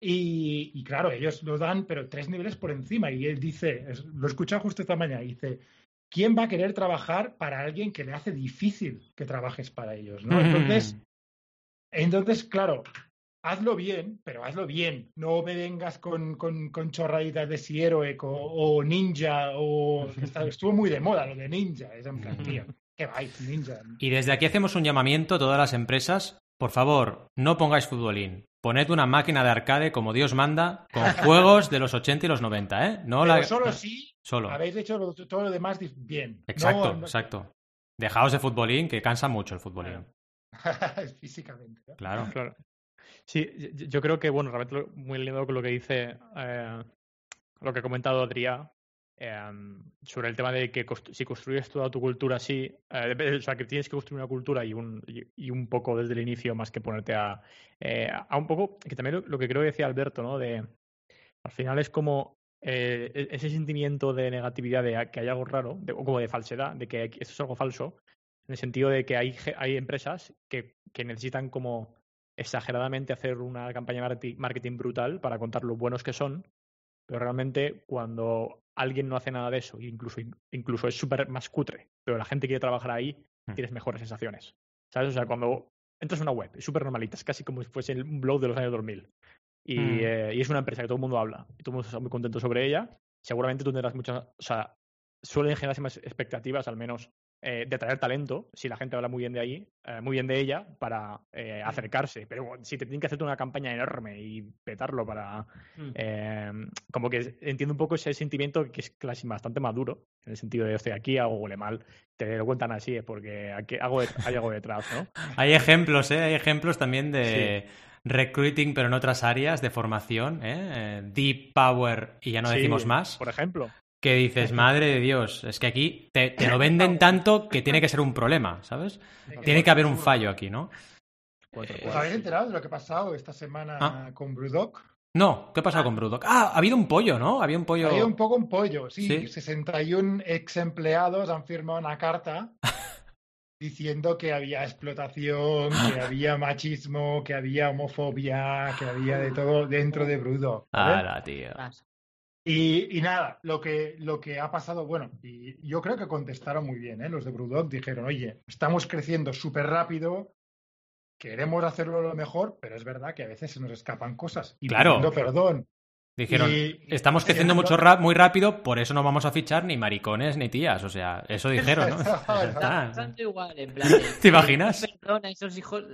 Y, y claro, ellos lo dan, pero tres niveles por encima. Y él dice, es- lo he escuchado justo esta mañana, dice, ¿quién va a querer trabajar para alguien que le hace difícil que trabajes para ellos? ¿no? (laughs) Entonces, entonces, claro, hazlo bien, pero hazlo bien. No me vengas con, con, con chorraditas de si héroe o ninja o... (laughs) Estuvo muy de moda lo de ninja. Es en plan, tío, qué vais, ninja. Y desde aquí hacemos un llamamiento a todas las empresas. Por favor, no pongáis futbolín. Poned una máquina de arcade como Dios manda, con (laughs) juegos de los 80 y los 90, ¿eh? No Pero la... solo si Solo. habéis hecho lo- todo lo demás bien. Exacto, No- no- exacto. Dejaos de futbolín, que cansa mucho el futbolín. (laughs) Físicamente. ¿no? Claro. Claro. Sí, yo- creo que, bueno, realmente muy alineado con lo que dice, eh, lo que ha comentado Adrià, em, sobre el tema de que si construyes toda tu cultura así, eh, o sea, que tienes que construir una cultura y un, y, un poco desde el inicio más que ponerte a, eh, a un poco, que también lo, que creo que decía Alberto, ¿no? De, al final es como eh, e, ese sentimiento de negatividad de que hay algo raro, o como de falsedad, de que esto es algo falso, en el sentido de que hay, hay empresas que, que necesitan como exageradamente hacer una campaña de marketing brutal para contar lo buenos que son, pero realmente cuando alguien no hace nada de eso, incluso, incluso es súper más cutre, pero la gente quiere trabajar ahí, hmm. tienes mejores sensaciones. ¿Sabes? O sea, cuando entras a una web, es súper normalita, es casi como si fuese un blog de los años 2000. Y, hmm. eh, y, es una empresa que todo el mundo habla y todo el mundo está muy contento sobre ella. Seguramente tú tendrás muchas, o sea, suelen generarse más expectativas, al menos eh, de traer talento, si la gente habla muy bien de ahí, eh, muy bien de ella, para eh, acercarse. Pero si te tienen que hacer una campaña enorme y petarlo para. Mm. como que entiendo un poco ese sentimiento que es casi bastante maduro, en el sentido de, estoy aquí, hago huele mal. Te lo cuentan así, es porque aquí hay algo detrás, ¿no? (laughs) hay ejemplos, ¿eh? Hay ejemplos también de. recruiting, pero en otras áreas de formación, ¿eh? Deep Power y ya no decimos más. Por ejemplo que dices, madre de Dios, es que aquí te, lo venden tanto que tiene que ser un problema, ¿sabes? Tiene que haber un fallo aquí, ¿no? ¿Os habéis enterado de lo que ha pasado esta semana ah. con Brewdog? No, ¿qué ha pasado con Brewdog? Ah, ha habido un pollo, ¿no? Había un pollo. Había un poco un pollo, sí. ¿Sí? 61 ex empleados han firmado una carta (laughs) diciendo que había explotación, que (laughs) había machismo, que había homofobia, que había de todo dentro de Brewdog. Ah, tío. Y, nada, lo que, lo que ha pasado, bueno, y yo creo que contestaron muy bien, ¿eh? los de Brewdog dijeron, oye, estamos creciendo súper rápido, queremos hacerlo lo mejor, pero es verdad que a veces se nos escapan cosas. Y claro. perdón. Dijeron, estamos creciendo mucho muy rápido, por eso no vamos a fichar ni maricones ni tías. O sea, eso dijeron, ¿no? (laughs) igual, en plan, ¿Te imaginas? Perdona, esos hijos,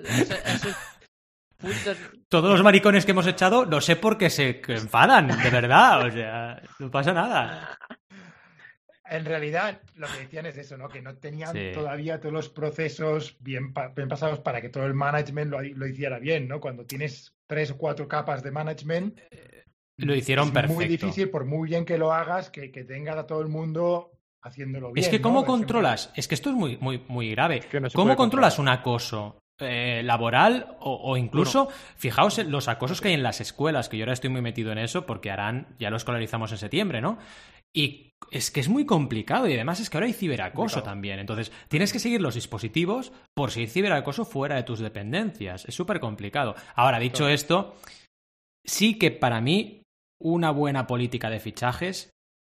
todos los maricones que hemos echado, no sé por qué se enfadan, de verdad. O sea, no pasa nada. En realidad, lo que decían es eso, ¿no? Que no tenían todavía todos los procesos bien, pasados para que todo el management lo, hiciera bien, ¿no? Cuando tienes tres o cuatro capas de management. Lo hicieron es perfecto. muy difícil, por muy bien que lo hagas, que, tenga a todo el mundo haciéndolo bien. Es que, ¿cómo controlas? Es que esto es muy, muy, muy grave. ¿Cómo controlas un acoso eh, laboral o, incluso, fijaos en los acosos que hay en las escuelas, que yo ahora estoy muy metido en eso porque harán, ya lo escolarizamos en septiembre, ¿no? Y es que es muy complicado y además es que ahora hay ciberacoso también. Entonces, tienes que seguir los dispositivos por si hay ciberacoso fuera de tus dependencias. Es súper complicado. Ahora, dicho esto, sí que para mí una buena política de fichajes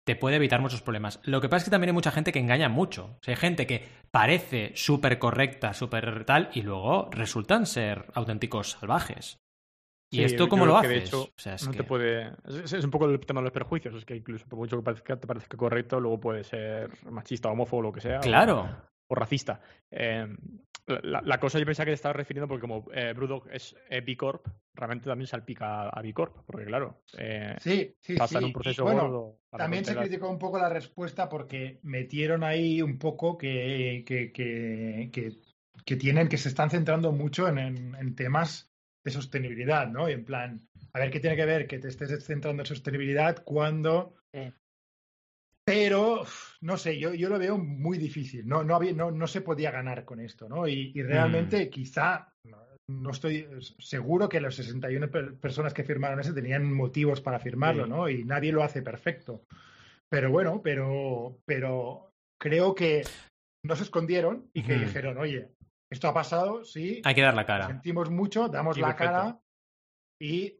te puede evitar muchos problemas. Lo que pasa es que también hay mucha gente que engaña mucho. O sea, hay gente que parece súper correcta, súper tal, y luego resultan ser auténticos salvajes. ¿Y esto cómo lo haces? De hecho, es no te puede... Es, un poco el tema de los perjuicios. Es que incluso por mucho que parezca, te parezca correcto, luego puede ser machista, homófobo, lo que sea. Claro. O, racista. Eh, la, cosa yo pensaba que te estaba refiriendo porque como eh, Brewdog es eh, B Corp, realmente también salpica a B Corp, porque claro, eh, sí, sí, pasa en un proceso bueno, También se criticó un poco la respuesta porque metieron ahí un poco que, que, que, tienen, que se están centrando mucho en, en, temas de sostenibilidad, ¿no? Y en plan, a ver qué tiene que ver que te estés centrando en sostenibilidad cuando pero, no sé, yo, yo lo veo muy difícil. No, no, había, no, no se podía ganar con esto, ¿no? Y, realmente mm. quizá, no, estoy seguro que las 61 personas que firmaron ese tenían motivos para firmarlo, ¿no? Y nadie lo hace perfecto. Pero bueno, pero, pero creo que no se escondieron y que dijeron, oye, esto ha pasado, sí. Hay que dar la cara. Sentimos mucho, damos la cara y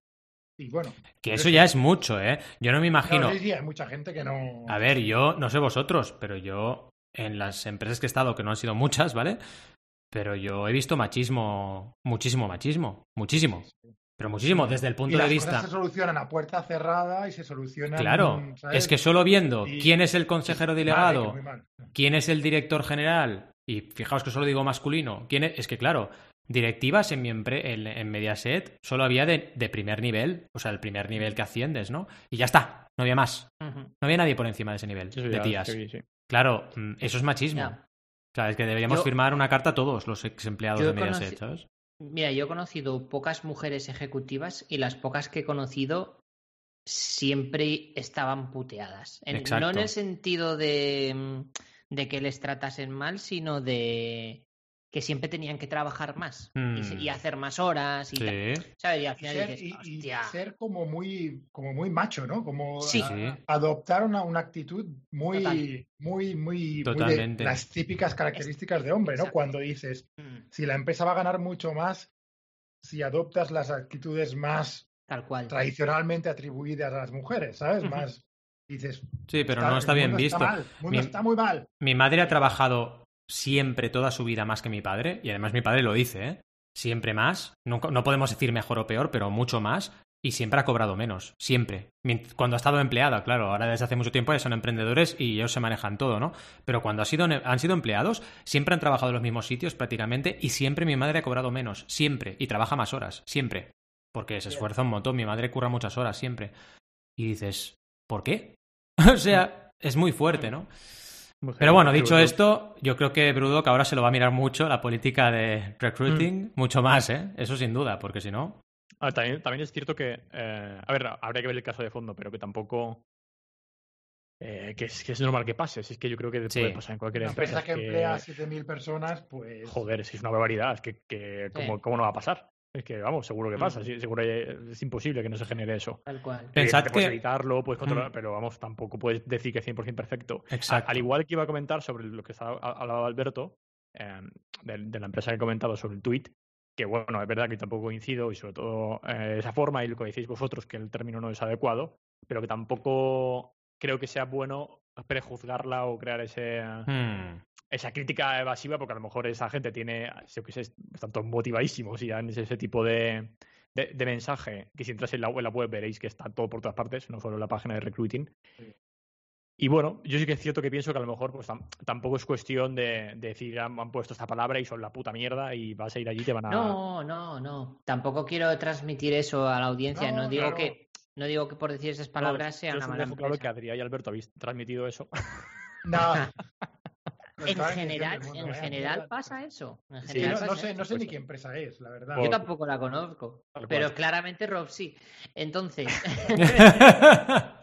y bueno. Que eso ya es mucho, ¿eh? Yo no me imagino. hay mucha gente que no. A ver, yo no sé vosotros, pero yo en las empresas que he estado, que no han sido muchas, ¿vale? Pero yo he visto machismo, muchísimo machismo, muchísimo. Pero muchísimo, desde el punto de vista. Cosas se solucionan a puerta cerrada y se solucionan. Claro, es que solo viendo quién es el consejero delegado, quién es el director general, y fijaos que solo digo masculino, quién es, es que claro, directivas en mi en, Mediaset solo había de, primer nivel, o sea, el primer nivel que asciendes, ¿no? Y ya está, no había más. No había nadie por encima de ese nivel de tías. Claro, mm, eso es machismo. O sea, es que deberíamos firmar una carta a todos los ex empleados de Mediaset, ¿sabes? Mira, yo he conocido pocas mujeres ejecutivas y las pocas que he conocido siempre estaban puteadas. En- no en el sentido de, mm, de que les tratasen mal, sino de que siempre tenían que trabajar más y, Mm. y hacer más horas y tal, Sí. ¿sabes? Y al Y final ser, dices, y- hostia, ser como muy, como muy macho, ¿no? Como Sí. a- Sí. adoptar una, una actitud muy, Total. muy, muy, muy de Totalmente. las típicas características de hombre, ¿no? Exacto. Cuando dices, mm, si la empresa va a ganar mucho más, si adoptas las actitudes más tal cual. tradicionalmente atribuidas a las mujeres, ¿sabes? Más dices. Sí, pero no está bien visto. Está mal, el mundo Mi- está muy mal. Mi madre ha trabajado siempre toda su vida más que mi padre, y además mi padre lo dice, ¿eh? Siempre más. No, no podemos decir mejor o peor, pero mucho más. Y siempre ha cobrado menos. Siempre. Cuando ha estado empleada, claro. Ahora desde hace mucho tiempo ya son emprendedores y ellos se manejan todo, ¿no? Pero cuando ha sido, han sido empleados, siempre han trabajado en los mismos sitios prácticamente y siempre mi madre ha cobrado menos. Siempre. Y trabaja más horas. Siempre. Porque se esfuerza un montón. Mi madre curra muchas horas siempre. Y dices, ¿por qué? (laughs) o sea, es muy fuerte, ¿no? Pero bueno, dicho esto, yo creo que Brudok ahora se lo va a mirar mucho la política de recruiting, mucho más, ¿eh? Eso sin duda, porque si no. Ah, también, también es cierto que, eh, a ver, habría que ver el caso de fondo, pero que tampoco. eh, que, es, que es normal que pase. Si es que yo creo que Sí. puede pasar en cualquier Una empresa es que emplea a 7.000 personas, pues. Joder, si es una barbaridad, es que, que Sí. ¿cómo, cómo no va a pasar? Es que, vamos, seguro que Mm. pasa. sí, seguro que es imposible que no se genere eso. Tal cual. Pensad Evidentemente puedes que- evitarlo, puedes controlar, Mm. pero vamos, tampoco puedes decir que es 100% perfecto. A- Exacto. Al igual que iba a comentar sobre lo que estaba ha- hablaba Alberto, eh, de, de la empresa que he comentado sobre el tweet, que bueno, es verdad que tampoco coincido y sobre todo eh, esa forma y lo que decís vosotros, que el término no es adecuado, pero que tampoco creo que sea bueno prejuzgarla o crear ese, Hmm. Esa crítica evasiva, porque a lo mejor esa gente tiene, yo que sé, están todos motivadísimos y dan ese, ese tipo de, de, de mensaje, que si entras en la, en la web veréis que está todo por todas partes, no solo en la página de recruiting. Y bueno, yo sí que es cierto que pienso que a lo mejor pues tam- tampoco es cuestión de, de decir han, han puesto esta palabra y son la puta mierda y vas a ir allí y te van a... No, no, no. Tampoco quiero transmitir eso a la audiencia. No, No, digo claro. que no digo que por decir esas No, palabras yo sea una mala claro que. Adrián y Alberto habéis transmitido eso. (laughs) No. (laughs) En general, en bueno, general pasa eso. En Sí, no, sé, eso. no sé ni qué empresa es, la verdad. Yo tampoco la conozco. Pero claramente Rob sí. Entonces, (laughs) (laughs)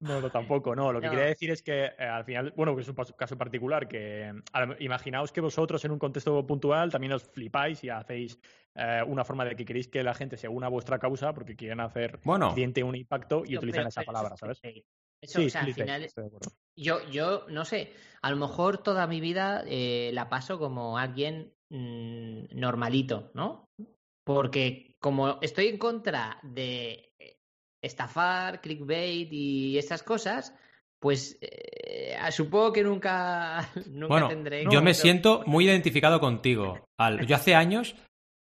No, no, tampoco, no. Lo que No. quería decir es que eh, al final, bueno, que es un caso particular, que eh, lo- imaginaos que vosotros en un contexto puntual también os flipáis y hacéis eh, una forma de que queréis que la gente se una a vuestra causa porque quieren hacer Bueno, un impacto y utilizan pero- esa pero palabra, es ¿sabes? Eso, o sea, al final, estoy de acuerdo. yo, yo no sé, a lo mejor toda mi vida eh, la paso como alguien mm, normalito, ¿no? Porque como estoy en contra de eh, estafar, clickbait y estas cosas, pues eh, supongo que nunca, (laughs) nunca bueno, tendré. yo No, me pero- siento muy identificado contigo. Al, yo hace años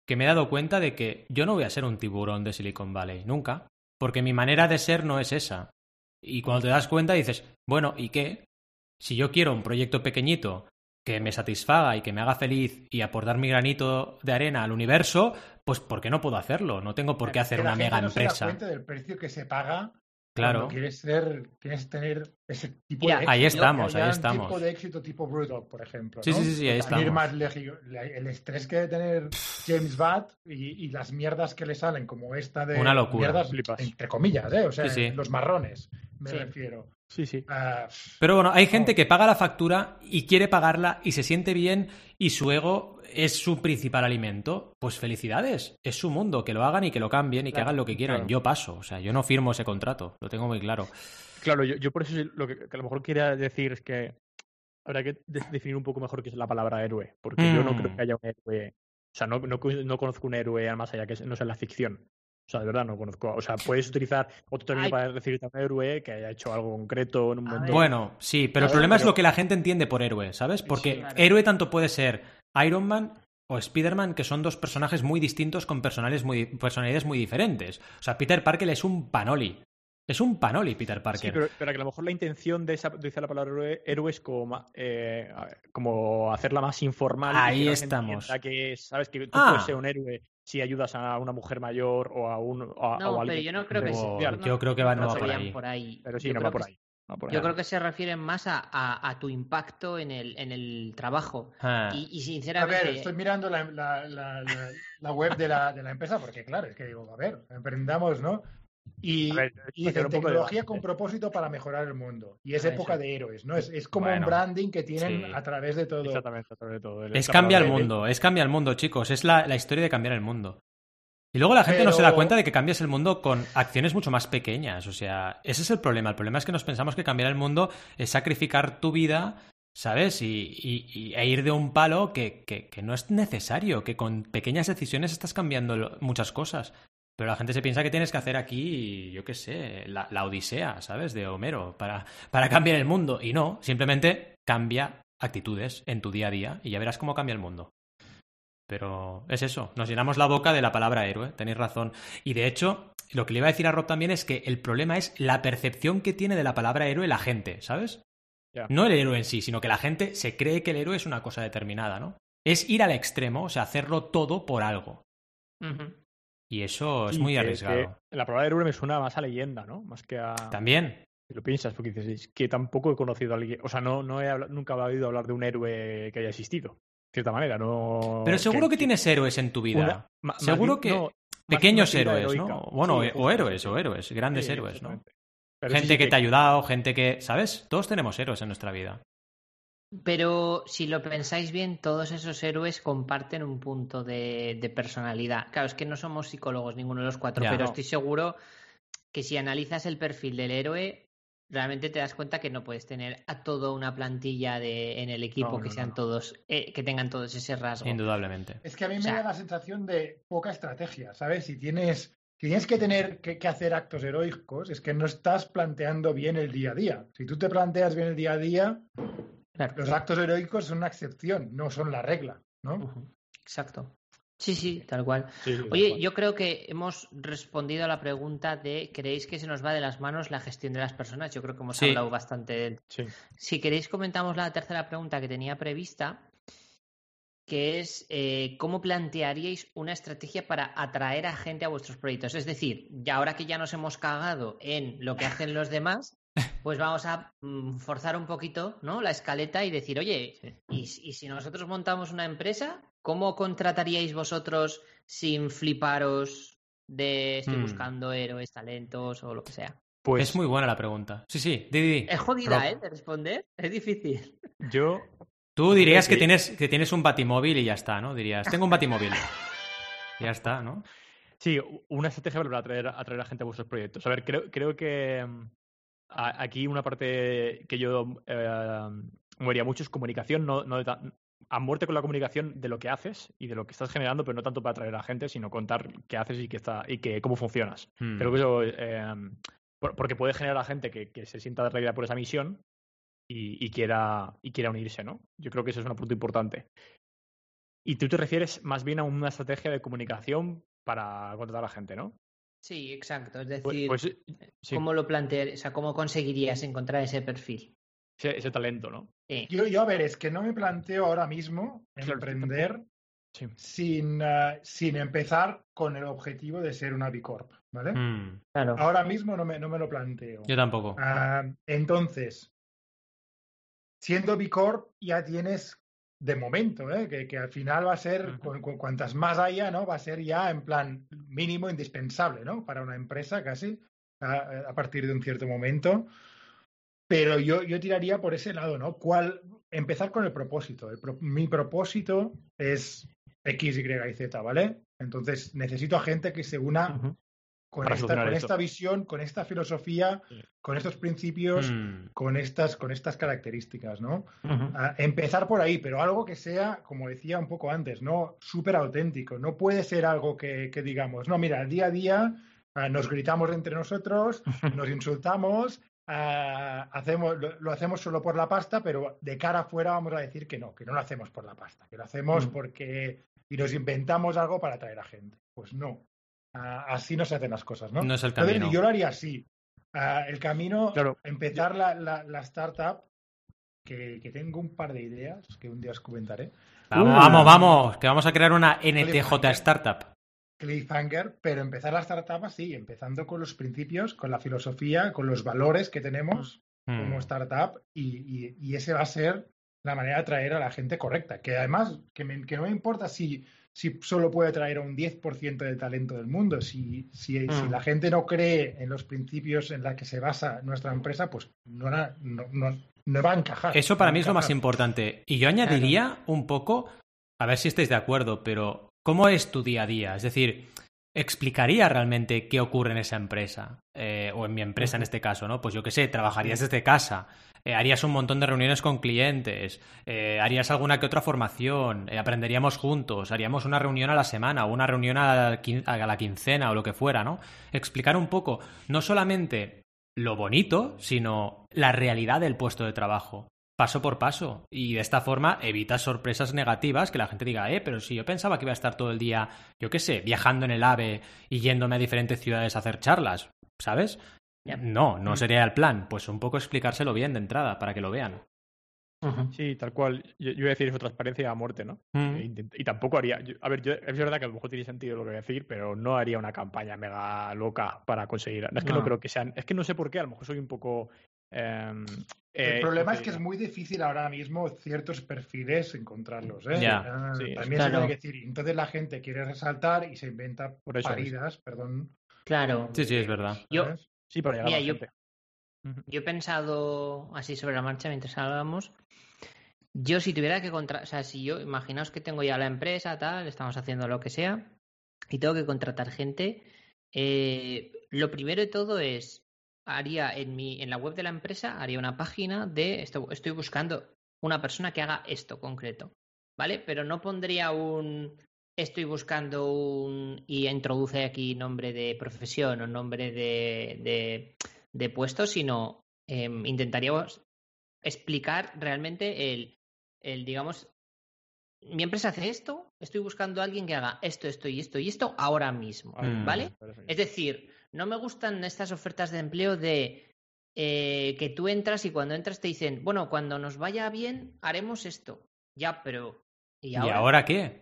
que me he dado cuenta de que yo no voy a ser un tiburón de Silicon Valley, nunca. Porque mi manera de ser no es esa. Y cuando te das cuenta dices, bueno, ¿y qué? Si yo quiero un proyecto pequeñito que me satisfaga y que me haga feliz y aportar mi granito de arena al universo, pues ¿por qué no puedo hacerlo? No tengo por qué hacer Que la una gente mega no se da empresa. cuenta del precio que se paga Claro. cuando quieres ser, quieres tener ese tipo Mira, de ahí éxito, estamos, que ahí haya un estamos. tipo de éxito tipo Brewdog, por ejemplo. Sí, ¿no? sí, sí, sí, ahí estamos. más el estrés que debe tener James Watt y, y las mierdas que le salen como esta de Una locura. mierdas entre comillas, ¿eh? o sea, Sí, sí. los marrones me Sí. refiero. Sí, sí. Ah, Pero bueno, hay gente que paga la factura y quiere pagarla y se siente bien y su ego es su principal alimento. Pues felicidades, es su mundo, que lo hagan y que lo cambien y que hagan lo que quieran. claro. Yo paso, o sea, yo no firmo ese contrato, lo tengo muy claro. Claro, yo, yo por eso lo que, que a lo mejor quería decir es que habrá que de- definir un poco mejor qué es la palabra héroe, porque yo no creo Mm. que haya un héroe, o sea, no, no, co- no conozco un héroe más allá que no sea la ficción. O sea, de verdad no conozco. O sea, puedes utilizar otro término Ay. para decirte a un héroe que haya hecho algo concreto en un momento. Bueno, sí, pero el problema es pero- lo que la gente entiende por héroe, ¿sabes? Porque claro. héroe tanto puede ser Iron Man o Spider-Man, que son dos personajes muy distintos con personales muy, personalidades muy diferentes. O sea, Peter Parker es un panoli. Es un panoli, Peter Sí, Parker. pero, pero que a lo mejor la intención de esa de decir la palabra héroe, héroe es como, eh, como hacerla más informal. y Ahí que estamos. que, sabes, que tú Ah. puedes ser un héroe si ayudas a una mujer mayor o a un. o a- o a No, pero alguien yo no creo que Pero se- especial. no- yo creo que va- no va por vayan ahí. por ahí. Pero sí, Yo no va por ahí. no Yo creo que se refieren más a, a- a tu impacto en el, en el trabajo. Ah. Y, y a sinceramente, ver, estoy mirando la, la- la- la- la web de la, de la empresa porque, claro, es que digo, a ver, emprendamos, ¿no? Y, A ver, y de tecnología con propósito para mejorar el mundo. Y es Ah, época de héroes, ¿no? Es, es como Bueno, un branding que tienen sí. a través de todo. Exactamente, sobre todo. Es cambia el mundo, es cambia el mundo, chicos. Es la, la historia de cambiar el mundo. Y luego la gente no se da cuenta de que cambias el mundo con acciones mucho más pequeñas. O sea, ese es el problema. El problema es que nos pensamos que cambiar el mundo es sacrificar tu vida, ¿sabes? Y, y- y- e ir de un palo que, que- que no es necesario, que con pequeñas decisiones estás cambiando muchas cosas. Pero la gente se piensa que tienes que hacer aquí, yo qué sé, la, la Odisea, ¿sabes? De Homero, para, para cambiar el mundo. Y no, simplemente cambia actitudes en tu día a día y ya verás cómo cambia el mundo. Pero es eso, nos llenamos la boca de la palabra héroe, tenéis razón. Y de hecho, lo que le iba a decir a Rob también es que el problema es la percepción que tiene de la palabra héroe la gente, ¿sabes? No el héroe en sí, sino que la gente se cree que el héroe es una cosa determinada, ¿no? Es ir al extremo, o sea, hacerlo todo por algo. Y eso es muy que- arriesgado. que la palabra héroe me suena más a leyenda, ¿no? Más que a. También. Si lo piensas, porque dices, es que tampoco he conocido a alguien. O sea, no, no he habla- nunca he oído hablar de un héroe que haya existido. De cierta manera, no. Pero seguro que tienes héroes en tu vida. una- Seguro que no, Pequeños héroes, heroica. ¿no? Bueno, Sí, o héroes, o héroes, grandes Sí, héroes, ¿no? Pero Gente sí que te ha ayudado, gente que, ¿sabes? Todos tenemos héroes en nuestra vida. Pero si lo pensáis bien, todos esos héroes comparten un punto de, de personalidad. Claro, es que no somos psicólogos ninguno de los cuatro, Ya. pero No. estoy seguro que si analizas el perfil del héroe, realmente te das cuenta que no puedes tener a toda una plantilla de, en el equipo No, que sean no. todos, eh, que tengan todos ese rasgo. Indudablemente. Es que a mí O me sea- da la sensación de poca estrategia, ¿sabes? Si tienes, si tienes que tener que, que hacer actos heroicos, es que no estás planteando bien el día a día. Si tú te planteas bien el día a día, Claro. los actos heroicos son una excepción, no son la regla, ¿no? Exacto. Sí, sí, tal cual. Sí, sí, tal Oye, cual. yo creo que hemos respondido a la pregunta de ¿creéis que se nos va de las manos la gestión de las personas? Yo creo que hemos Sí. hablado bastante de Sí. Si queréis comentamos la tercera pregunta que tenía prevista, que es eh, cómo plantearíais una estrategia para atraer a gente a vuestros proyectos. Es decir, ya ahora que ya nos hemos cagado en lo que hacen los demás, pues vamos a mm, forzar un poquito ¿no? la escaleta y decir, oye, y, si- y si nosotros montamos una empresa, ¿cómo contrataríais vosotros sin fliparos de estoy Hmm. buscando héroes, talentos o lo que sea? Pues Es muy buena la pregunta. Sí, sí, di, di, di. Es jodida, Rob. ¿eh? De responder. Es difícil. yo. (laughs) Tú dirías que tienes, que tienes un batimóvil y ya está, ¿no? Dirías, tengo un batimóvil. ya (laughs) está, ¿no? Sí, una estrategia para atraer, atraer a gente a vuestros proyectos. A ver, creo, creo que mm, a- aquí una parte que yo eh, movería mucho es comunicación, no, no de ta- a muerte con la comunicación de lo que haces y de lo que estás generando, pero no tanto para atraer a gente, sino contar qué haces y, qué está, y que, cómo funcionas. Hmm. Creo que eso, eh, por- porque puede generar a gente que, que se sienta atraída por esa misión y, y quiera, y quiera unirse, ¿no? Yo creo que eso es un punto importante. Y tú te refieres más bien a una estrategia de comunicación para contratar a la gente, ¿no? Sí, exacto. Es Pues, decir, pues, sí, ¿cómo lo plantearías? O sea, ¿cómo conseguirías encontrar ese perfil? ese, ese talento, ¿no? Sí. Yo, yo, a ver, es que no me planteo ahora mismo Claro, emprender Sí. sin, ah, sin empezar con el objetivo de ser una B Corp, ¿vale? Hmm. Claro. Ahora mismo no me, no me lo planteo. Yo tampoco. Ah, entonces, siendo B Corp ya tienes de momento, ¿eh? que, que al final va a ser, con, con cuantas más haya, ¿no? Va a ser ya en plan mínimo indispensable, ¿no? Para una empresa casi, a, a partir de un cierto momento. Pero yo, yo tiraría por ese lado, ¿no? ¿Cuál? Empezar con el propósito. El pro- mi propósito es X, Y y Z, ¿vale? Entonces necesito a gente que se una. Con, Para esta, con esta visión, con esta filosofía, Sí. con estos principios, Hmm. con, estas, con estas características, ¿no? Empezar por ahí, pero algo que sea, como decía un poco antes, ¿no? Súper auténtico. No puede ser algo que, que digamos, no, mira, día a día ah, nos gritamos entre nosotros, (laughs) nos insultamos, ah, hacemos, lo, lo hacemos solo por la pasta, pero de cara afuera vamos a decir que no, que no lo hacemos por la pasta, que lo hacemos Mm. porque y nos inventamos algo para atraer a gente. Pues no. Ah, así no se hacen las cosas, ¿no? No es el Entonces, camino. yo lo haría así. Ah, el camino, Claro. empezar la, la, la startup, que, que tengo un par de ideas que un día os comentaré. Vamos, Uh. vamos, vamos, que vamos a crear una NTJ Startup. Cliffhanger, pero empezar la startup así, empezando con los principios, con la filosofía, con los valores que tenemos Hmm. como startup y, y, y ese va a ser la manera de atraer a la gente correcta. Que además, que, me- que no me importa si, si solo puede traer a un 10% del talento del mundo. Si, si, si, Mm. la gente no cree en los principios en los que se basa nuestra empresa, pues no, no, no- no va a encajar. Eso para mí es lo más importante. Y yo añadiría un poco, a ver si estáis de acuerdo, pero ¿cómo es tu día a día? Es decir, ¿explicaría realmente qué ocurre en esa empresa? Eh, o en mi empresa en este caso, ¿no? Pues yo qué sé, trabajarías desde casa, eh, harías un montón de reuniones con clientes, eh, harías alguna que otra formación, eh, aprenderíamos juntos, haríamos una reunión a la semana o una reunión a la, quin- a la quincena o lo que fuera, ¿no? Explicar un poco, no solamente lo bonito, sino la realidad del puesto de trabajo. Paso por paso. Y de esta forma evitas sorpresas negativas que la gente diga, eh, pero si yo pensaba que iba a estar todo el día, yo qué sé, viajando en el AVE y yéndome a diferentes ciudades a hacer charlas, ¿sabes? No, no Mm. sería el plan. Pues un poco explicárselo bien de entrada para que lo vean. Sí, tal cual. Yo, yo iba a decir eso, transparencia a muerte, ¿no? Mm. Y tampoco haría. yo- a ver, yo, es verdad que a lo mejor tiene sentido lo que voy a decir, pero no haría una campaña mega loca para conseguir. Es que no, No. creo que sean. Es que no sé por qué, a lo mejor soy un poco. Em, El eh, problema ¿cómo es que es muy difícil ahora mismo ciertos perfiles encontrarlos. ¿eh? Ah, sí, También claro. se tiene que decir. Entonces la gente quiere resaltar y se inventa Por eso es. paridas, perdón. Claro. Sí, sí, es verdad. Yo- ¿sabes? Sí, para llegar Mira, yo-. Yo he pensado así sobre la marcha mientras hablábamos. Yo si tuviera que contratar, o sea, si yo, imaginaos que tengo ya la empresa, tal, estamos haciendo lo que sea, y tengo que contratar gente, eh, lo primero de todo es, haría en mi, en la web de la empresa, haría una página de, esto, estoy buscando una persona que haga esto concreto, ¿vale? Pero no pondría un, estoy buscando un, y introduce aquí nombre de profesión o nombre de, de, de puesto, sino em, intentaríamos explicar realmente el, el, digamos, mi empresa hace esto, estoy buscando a alguien que haga esto, esto y esto y esto ahora mismo, Mm. ¿vale? Es decir, no me gustan estas ofertas de empleo de eh, que tú entras y cuando entras te dicen, bueno, cuando nos vaya bien haremos esto. Ya, pero ¿y ¿Y ahora? qué? ¿Ahora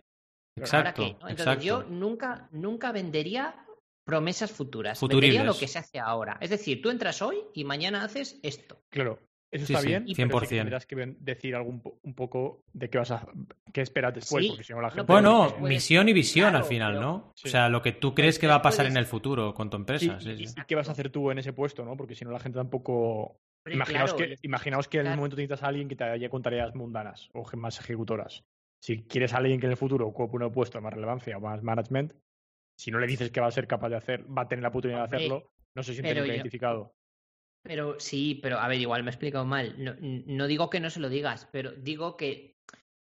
Exacto, qué? ¿no? Entonces exacto. yo nunca, nunca vendería promesas futuras. Futuribles. Vendería lo que se hace ahora. Es decir, tú entras hoy y mañana haces esto. Claro, eso Sí, está sí, bien. pero sí que 100%. tendrás que decir algún po- un poco de qué vas a. qué esperas después, Sí, porque si no la gente. pero Bueno, misión y visión al final, pero- ¿no? Sí. O sea, lo que tú crees que va a pasar en el futuro con tu empresa. sí, y, sí. y qué vas a hacer tú en ese puesto, ¿no? Porque si no la gente tampoco. Imaginaos, claro, que, imaginaos que en el momento necesitas a alguien que te haya con tareas mundanas o más ejecutoras. Si quieres a alguien que en el futuro ocupe un puesto de más relevancia o más management, si no le dices que va a ser capaz de hacer, va a tener la oportunidad de hacerlo, no se siente pero nunca yo- identificado. Pero sí, pero a ver, igual me he explicado mal. No, no digo que no se lo digas, pero digo que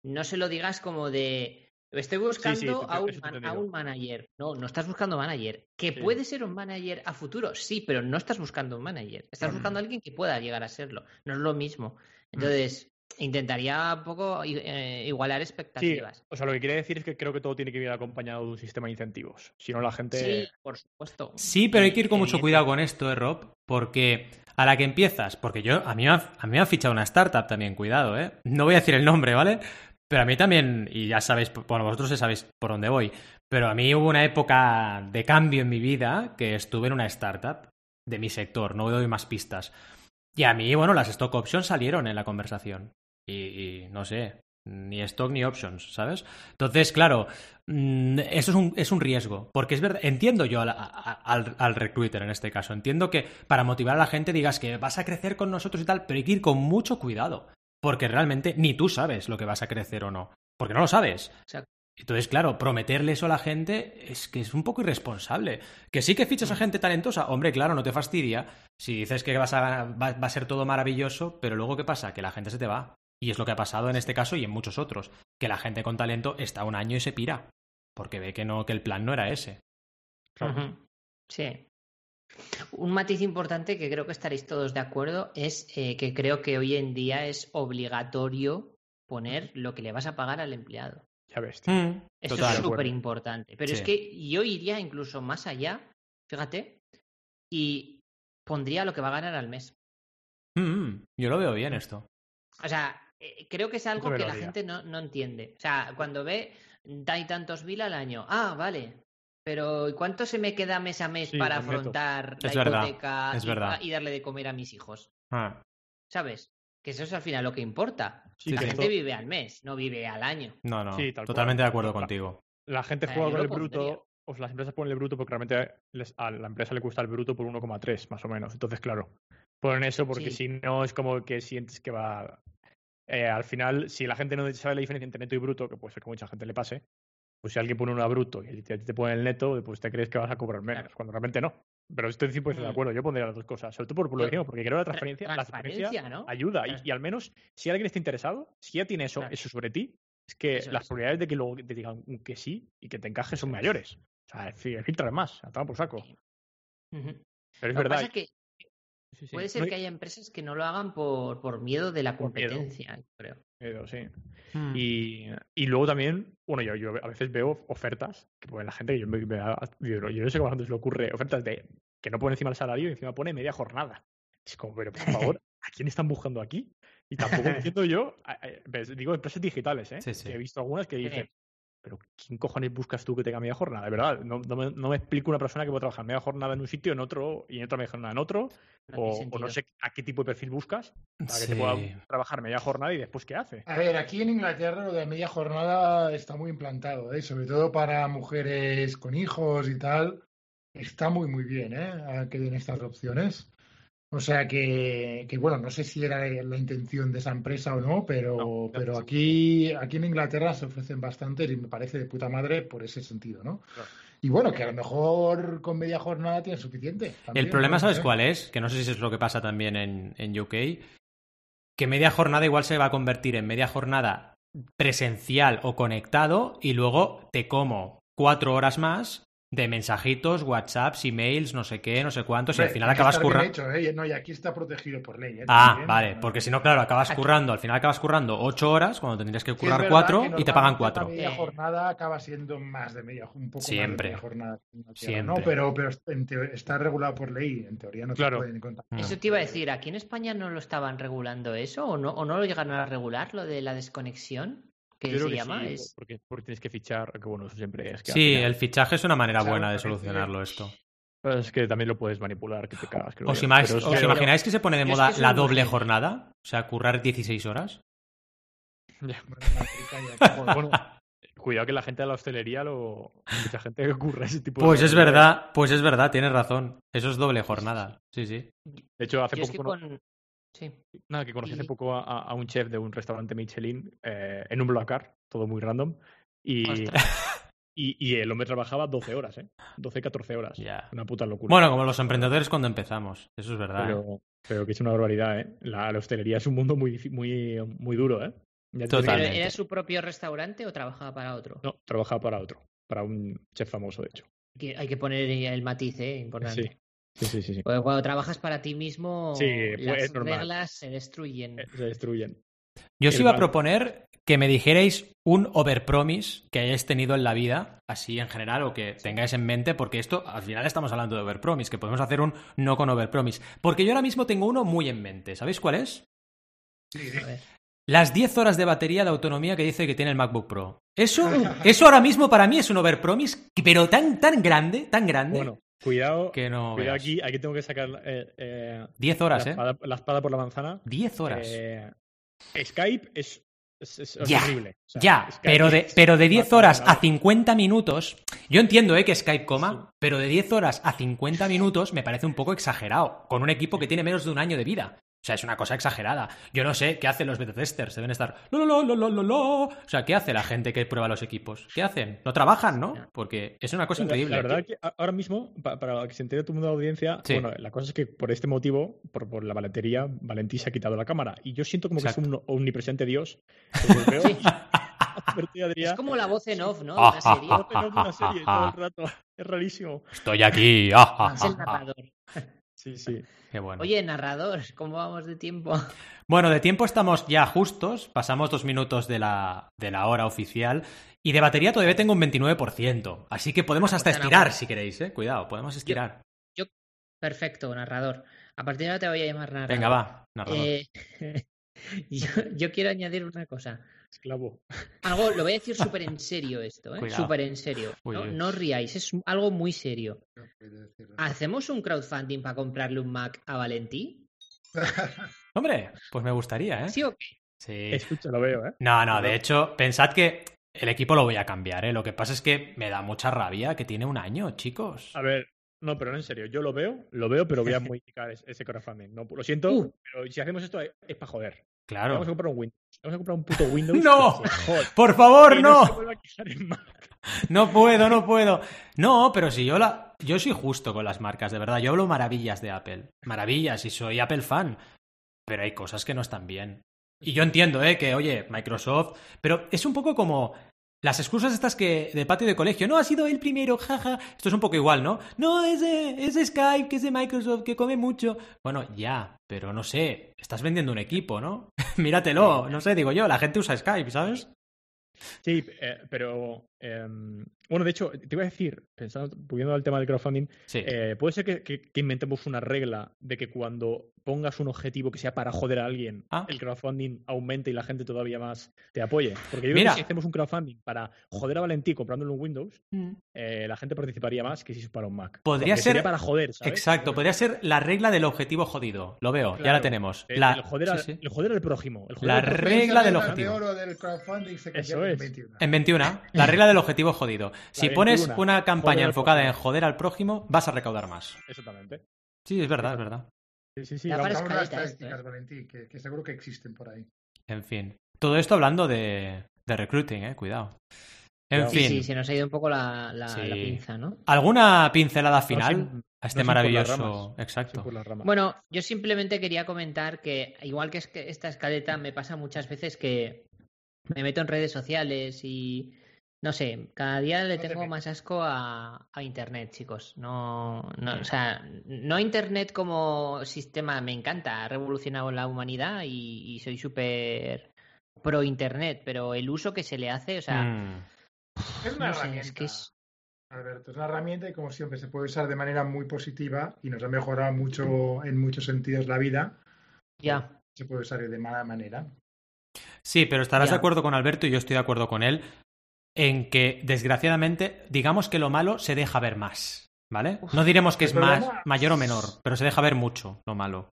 no se lo digas como de estoy buscando sí, a, un, man- a un manager. No, no estás buscando manager. Que Sí. puede ser un manager a futuro, sí, pero no estás buscando un manager. Estás Mm. buscando a alguien que pueda llegar a serlo. No es lo mismo. Entonces, intentaría un poco eh, igualar Sí, expectativas. o sea, lo que quiere decir es que creo que todo tiene que ir acompañado de un sistema de incentivos. Si no, la gente. Sí, por supuesto. Sí, pero hay que ir con mucho cuidado con esto, ¿eh, Rob? Porque a la que empiezas, porque yo, a mí, me ha- a mí me ha fichado una startup también, cuidado, ¿eh? No voy a decir el nombre, ¿vale? Pero a mí también, y ya sabéis, bueno, vosotros ya sabéis por dónde voy, pero a mí hubo una época de cambio en mi vida que estuve en una startup de mi sector, no doy más pistas. Y a mí, bueno, las stock options salieron en la conversación. Y, no sé, ni stock ni options, ¿sabes? Entonces, claro, mm, eso es un, es un riesgo. Porque es verdad, entiendo yo al, al, al recruiter en este caso. Entiendo que para motivar a la gente digas que vas a crecer con nosotros y tal, pero hay que ir con mucho cuidado. Porque realmente ni tú sabes lo que vas a crecer o no. Porque no lo sabes. Exacto. Entonces, claro, prometerle eso a la gente es que es un poco irresponsable. Que sí que fichas a gente talentosa, hombre, claro, no te fastidia. Si dices que vas a, va, va a ser todo maravilloso, pero luego, ¿qué pasa? Que la gente se te va. Y es lo que ha pasado en este caso y en muchos otros. Que la gente con talento está un año y se pira. Porque ve que no, que el plan no era ese. Sí. Un matiz importante que creo que estaréis todos de acuerdo es eh, que creo que hoy en día es obligatorio poner lo que le vas a pagar al empleado. Ya ves. tío. Eso Total. es súper importante. Pero es que yo iría incluso más allá, fíjate, y pondría lo que va a ganar al mes. Mm, mm, yo lo veo bien esto. O sea, eh, creo que es algo que la gente no, no entiende. O sea, cuando ve, da y tantos mil al año. Ah, vale. Pero ¿y cuánto se me queda mes a mes Sí, para neto. afrontar la Es verdad, hipoteca es y, verdad. y darle de comer a mis hijos? Ah, ¿Sabes? Que eso es al final lo que importa. Sí, la que gente esto- vive al mes, no vive al año. no, no. Sí, tal cual, totalmente de acuerdo contigo. la gente juega con el bruto, o las empresas ponen el bruto porque realmente les- a la empresa le cuesta el bruto por 1,3 más o menos. Entonces, claro, ponen eso porque Sí. si no es como que sientes que va... eh, al final, si la gente no sabe la diferencia entre neto y bruto, que puede ser que a mucha gente le pase, pues si alguien pone una bruto y te, te pone el neto, pues te crees que vas a cobrar menos, Claro. cuando realmente no. Pero estoy 100% de Mm. acuerdo, yo pondría las dos cosas, sobre todo por, dijimos, porque creo que la Tra- transparencia, la transparencia ayuda y, al menos si alguien está interesado, si ya tiene eso, Claro. eso sobre ti, es que Eso las es. probabilidades de que luego te digan que sí y que te encaje son mayores. O sea, es decir, filtrar más, a tomar por saco. Pero es Lo verdad. pasa que puede ser que haya empresas que no lo hagan por, por miedo de la Por competencia, creo. Pero sí. Hmm. Y, y luego también, bueno, yo, yo a veces veo ofertas que pone la gente que yo me, me da- yo, yo no sé cómo a la gente se le ocurre, ofertas de que no pone encima el salario y encima pone media jornada. Es como, pero por (laughs) favor, ¿a quién están buscando aquí? Y tampoco entiendo yo, a- a- ves, digo empresas digitales, ¿eh? Sí, sí. Que he visto algunas que dicen, pero ¿quién cojones buscas tú que tenga media jornada? De verdad, no, no me, no me explico una persona que puede trabajar media jornada en un sitio, en otro, y en otra media jornada en otro, o, no sé a qué tipo de perfil buscas para que Sí. te pueda trabajar media jornada y después qué hace. A ver, aquí en Inglaterra lo de media jornada está muy implantado, ¿eh? sobre todo para mujeres con hijos y tal. Está muy, muy bien ¿eh? que den estas opciones. O sea que, que, bueno, no sé si era la intención de esa empresa o no, pero, No, pero sí. aquí, aquí en Inglaterra se ofrecen bastantes y me parece de puta madre por ese sentido, ¿no? Claro. Y bueno, que a lo mejor con media jornada tiene suficiente. El problema, ¿no? ¿sabes sé. cuál es? Que no sé si es lo que pasa también en, en UK. Que media jornada igual se va a convertir en media jornada presencial o conectado y luego te como cuatro horas más de mensajitos, WhatsApps, emails, no sé qué, no sé cuántos, y al final acabas currando. ¿eh? No, y aquí está protegido por ley. ¿eh? Ah, También. vale, porque si no, claro, acabas Aquí- currando, al final acabas currando ocho horas cuando tendrías que currar cuatro que y te pagan cuatro. La media Eh. jornada acaba siendo más de media, un poco Siempre. más de media jornada. en Inglaterra, Siempre. ¿no? Pero, pero está regulado por ley, en teoría no Claro. te pueden contar. Mm. Eso te iba a decir, ¿aquí en España no lo estaban regulando eso? ¿O no, o no lo llegaron a regular, lo de la desconexión? Que Yo creo se que llama. sí, Es... porque, porque tienes que fichar, que bueno, eso siempre es que Sí, final- el fichaje es una manera Claro, buena de solucionarlo esto. Pero es que también lo puedes manipular, que te cagas. creo ¿Os, yo. ima- Pero es os pero- imagináis que se pone de es moda que la doble jornada? O sea, currar 16 horas. Ya, Bueno, cuidado que la gente de la hostelería lo. Mucha gente que ocurre ese tipo de Pues es verdad, pues es verdad, tienes razón. Eso es doble jornada. Sí, sí. De hecho, hace Yo es poco. que cono- con... Sí. Nada, que conocí hace poco a, a un chef de un restaurante Michelin eh, en un Blacar, todo muy random. Y, (laughs) y, y el hombre trabajaba 12 horas, ¿eh? 12, 14 horas. Una puta locura. Bueno, como los emprendedores cuando empezamos. Eso es verdad. ¿eh? pero, pero que es una barbaridad, ¿eh? La, la hostelería es un mundo muy, muy, muy duro, ¿eh? Ya te ¿Pero digo- Totalmente. era su propio restaurante o trabajaba para otro? No, trabajaba para otro, para un chef famoso, de hecho. Hay que poner el matiz, ¿eh? Importante. Sí, sí, sí. sí. Porque cuando trabajas para ti mismo, Sí, pues, las reglas se destruyen. Eh, Se destruyen. Yo os iba a proponer que me dijerais un overpromise que hayáis tenido en la vida, así en general, o que tengáis en mente, porque esto, al final estamos hablando de overpromise, que podemos hacer un no con overpromise. Porque yo ahora mismo tengo uno muy en mente. ¿Sabéis cuál es? A ver. Las 10 horas de batería de autonomía que dice que tiene el MacBook Pro. Eso, (laughs) eso ahora mismo para mí es un overpromise, pero tan, tan grande, tan grande, Bueno, cuidado. que no cuidado aquí, aquí tengo que sacar eh, eh, 10 la, horas, ¿eh? espada, la espada por la manzana. 10 horas. Eh, Skype es, es, es- Ya, horrible. O sea, Ya, Skype pero de, pero de 10 matar horas a a 50 minutos, yo entiendo eh, que Skype coma, pero de 10 horas a 50 minutos me parece un poco exagerado, con un equipo que tiene menos de un año de vida. O sea, es una cosa exagerada. Yo no sé qué hacen los beta testers, deben estar... "Lo, lo, lo, lo, lo, lo". O sea, ¿qué hace la gente que prueba los equipos? ¿Qué hacen? No trabajan, ¿no? Porque es una cosa La- increíble. La verdad que a- ahora mismo, pa- para que se entere todo el mundo de la audiencia, Sí. bueno, la cosa es que por este motivo, por, por la valentería, Valentí se ha quitado la cámara. Y yo siento como que es un omnipresente Dios. (laughs) Es como la voz en off, ¿no? De Ah, una serie. ah, no tengo una serie todo el rato. Es rarísimo. Estoy aquí. ah, ah, Es el ah, ah. narrador. Sí, sí. Qué bueno. Oye, narrador, ¿cómo vamos de tiempo? (laughs) Bueno, de tiempo estamos ya justos, pasamos dos minutos de la, de la hora oficial y de batería todavía tengo un 29%, así que podemos hasta Pues estirar enhorabuena. si queréis, ¿eh? Cuidado, podemos estirar. Perfecto, narrador. A partir de ahora te voy a llamar narrador. Venga, va, narrador. Eh, (laughs) yo, yo quiero añadir una cosa. Esclavo. Algo, lo voy a decir (laughs) súper en serio esto, ¿eh? Súper en serio. No, no os riáis, es algo muy serio. ¿Hacemos un crowdfunding para comprarle un Mac a Valentí? (laughs) Hombre, pues me gustaría, ¿eh? ¿Sí o qué? Sí. Escucha, lo veo, ¿eh? No, no, de hecho, pensad que el equipo lo voy a cambiar, ¿eh? Lo que pasa es que me da mucha rabia que tiene un año, chicos. A ver, no, pero no en serio. Yo lo veo, lo veo, pero voy a (laughs) modificar ese, crowdfunding. No, lo siento, Uh. pero si hacemos esto es para joder. Claro. Vamos a comprar un Windows. Vamos a comprar un puto Windows. (laughs) No. Por favor, no. Mac. No puedo, no puedo. No, pero si yo la. Yo soy justo con las marcas, de verdad. Yo hablo maravillas de Apple. Maravillas, y soy Apple fan. Pero hay cosas que no están bien. Y yo entiendo, ¿eh? Que, oye, Microsoft. Pero es un poco como. Las excusas estas que de patio de colegio, no ha sido el primero, jaja. Esto es un poco igual, ¿no? No, es de, es de Skype, que es de Microsoft, que come mucho. Bueno, ya, pero no sé, estás vendiendo un equipo, ¿no? (laughs) Míratelo, no sé, digo yo, la gente usa Skype, ¿sabes? Sí, eh, pero. Em, bueno, de hecho, te iba a decir, pensando, volviendo al tema del crowdfunding, Sí. eh, puede ser que, que- que inventemos una regla de que cuando pongas un objetivo que sea para joder a alguien, Ah. el crowdfunding aumente y la gente todavía más te apoye. Porque yo creo Mira. que si hacemos un crowdfunding para joder a Valentí comprándole un Windows, eh, la gente participaría más que si es para un Mac. Podría ser- sería para joder, ¿sabes? Exacto, podría ser la regla del objetivo jodido. Lo veo, ya la tenemos. El, La, el joder, al, sí. el joder al prójimo. el joder La al prójimo. regla del objetivo. de oro del crowdfunding se Eso convierte en es. 21. En 21, (laughs) la regla del objetivo jodido. Si La pones 21, una campaña joder enfocada en joder al prójimo, vas a recaudar más. Exactamente. Sí, es verdad, es verdad. Sí, sí, sí. Vamos. esto, estadísticas, Valentín, que, que seguro que existen por ahí. En fin. Todo esto hablando de, de recruiting, eh, cuidado. En. Sí, fin, sí, se nos ha ido un poco la, la, Sí. la pinza, ¿no? ¿alguna pincelada No, final sin- a este no maravilloso? Exacto. Bueno, yo simplemente quería comentar que, igual que es que esta escaleta, me pasa muchas veces que me meto en redes sociales y no sé, cada día le No tengo más asco a, a Internet, chicos. No, no, o sea, no Internet como sistema, me encanta, ha revolucionado la humanidad y, y soy súper pro Internet, pero el uso que se le hace, o sea, Mm, Es una no sé, herramienta. es que es... Alberto, es una herramienta y como siempre se puede usar de manera muy positiva y nos ha mejorado mucho en muchos sentidos la vida. Ya. Se puede usar de mala manera. Sí, pero estarás de acuerdo con Alberto y yo estoy de acuerdo con él en que, desgraciadamente, digamos que lo malo se deja ver más. ¿Vale? No diremos que es más, mayor o menor, pero se deja ver mucho lo malo.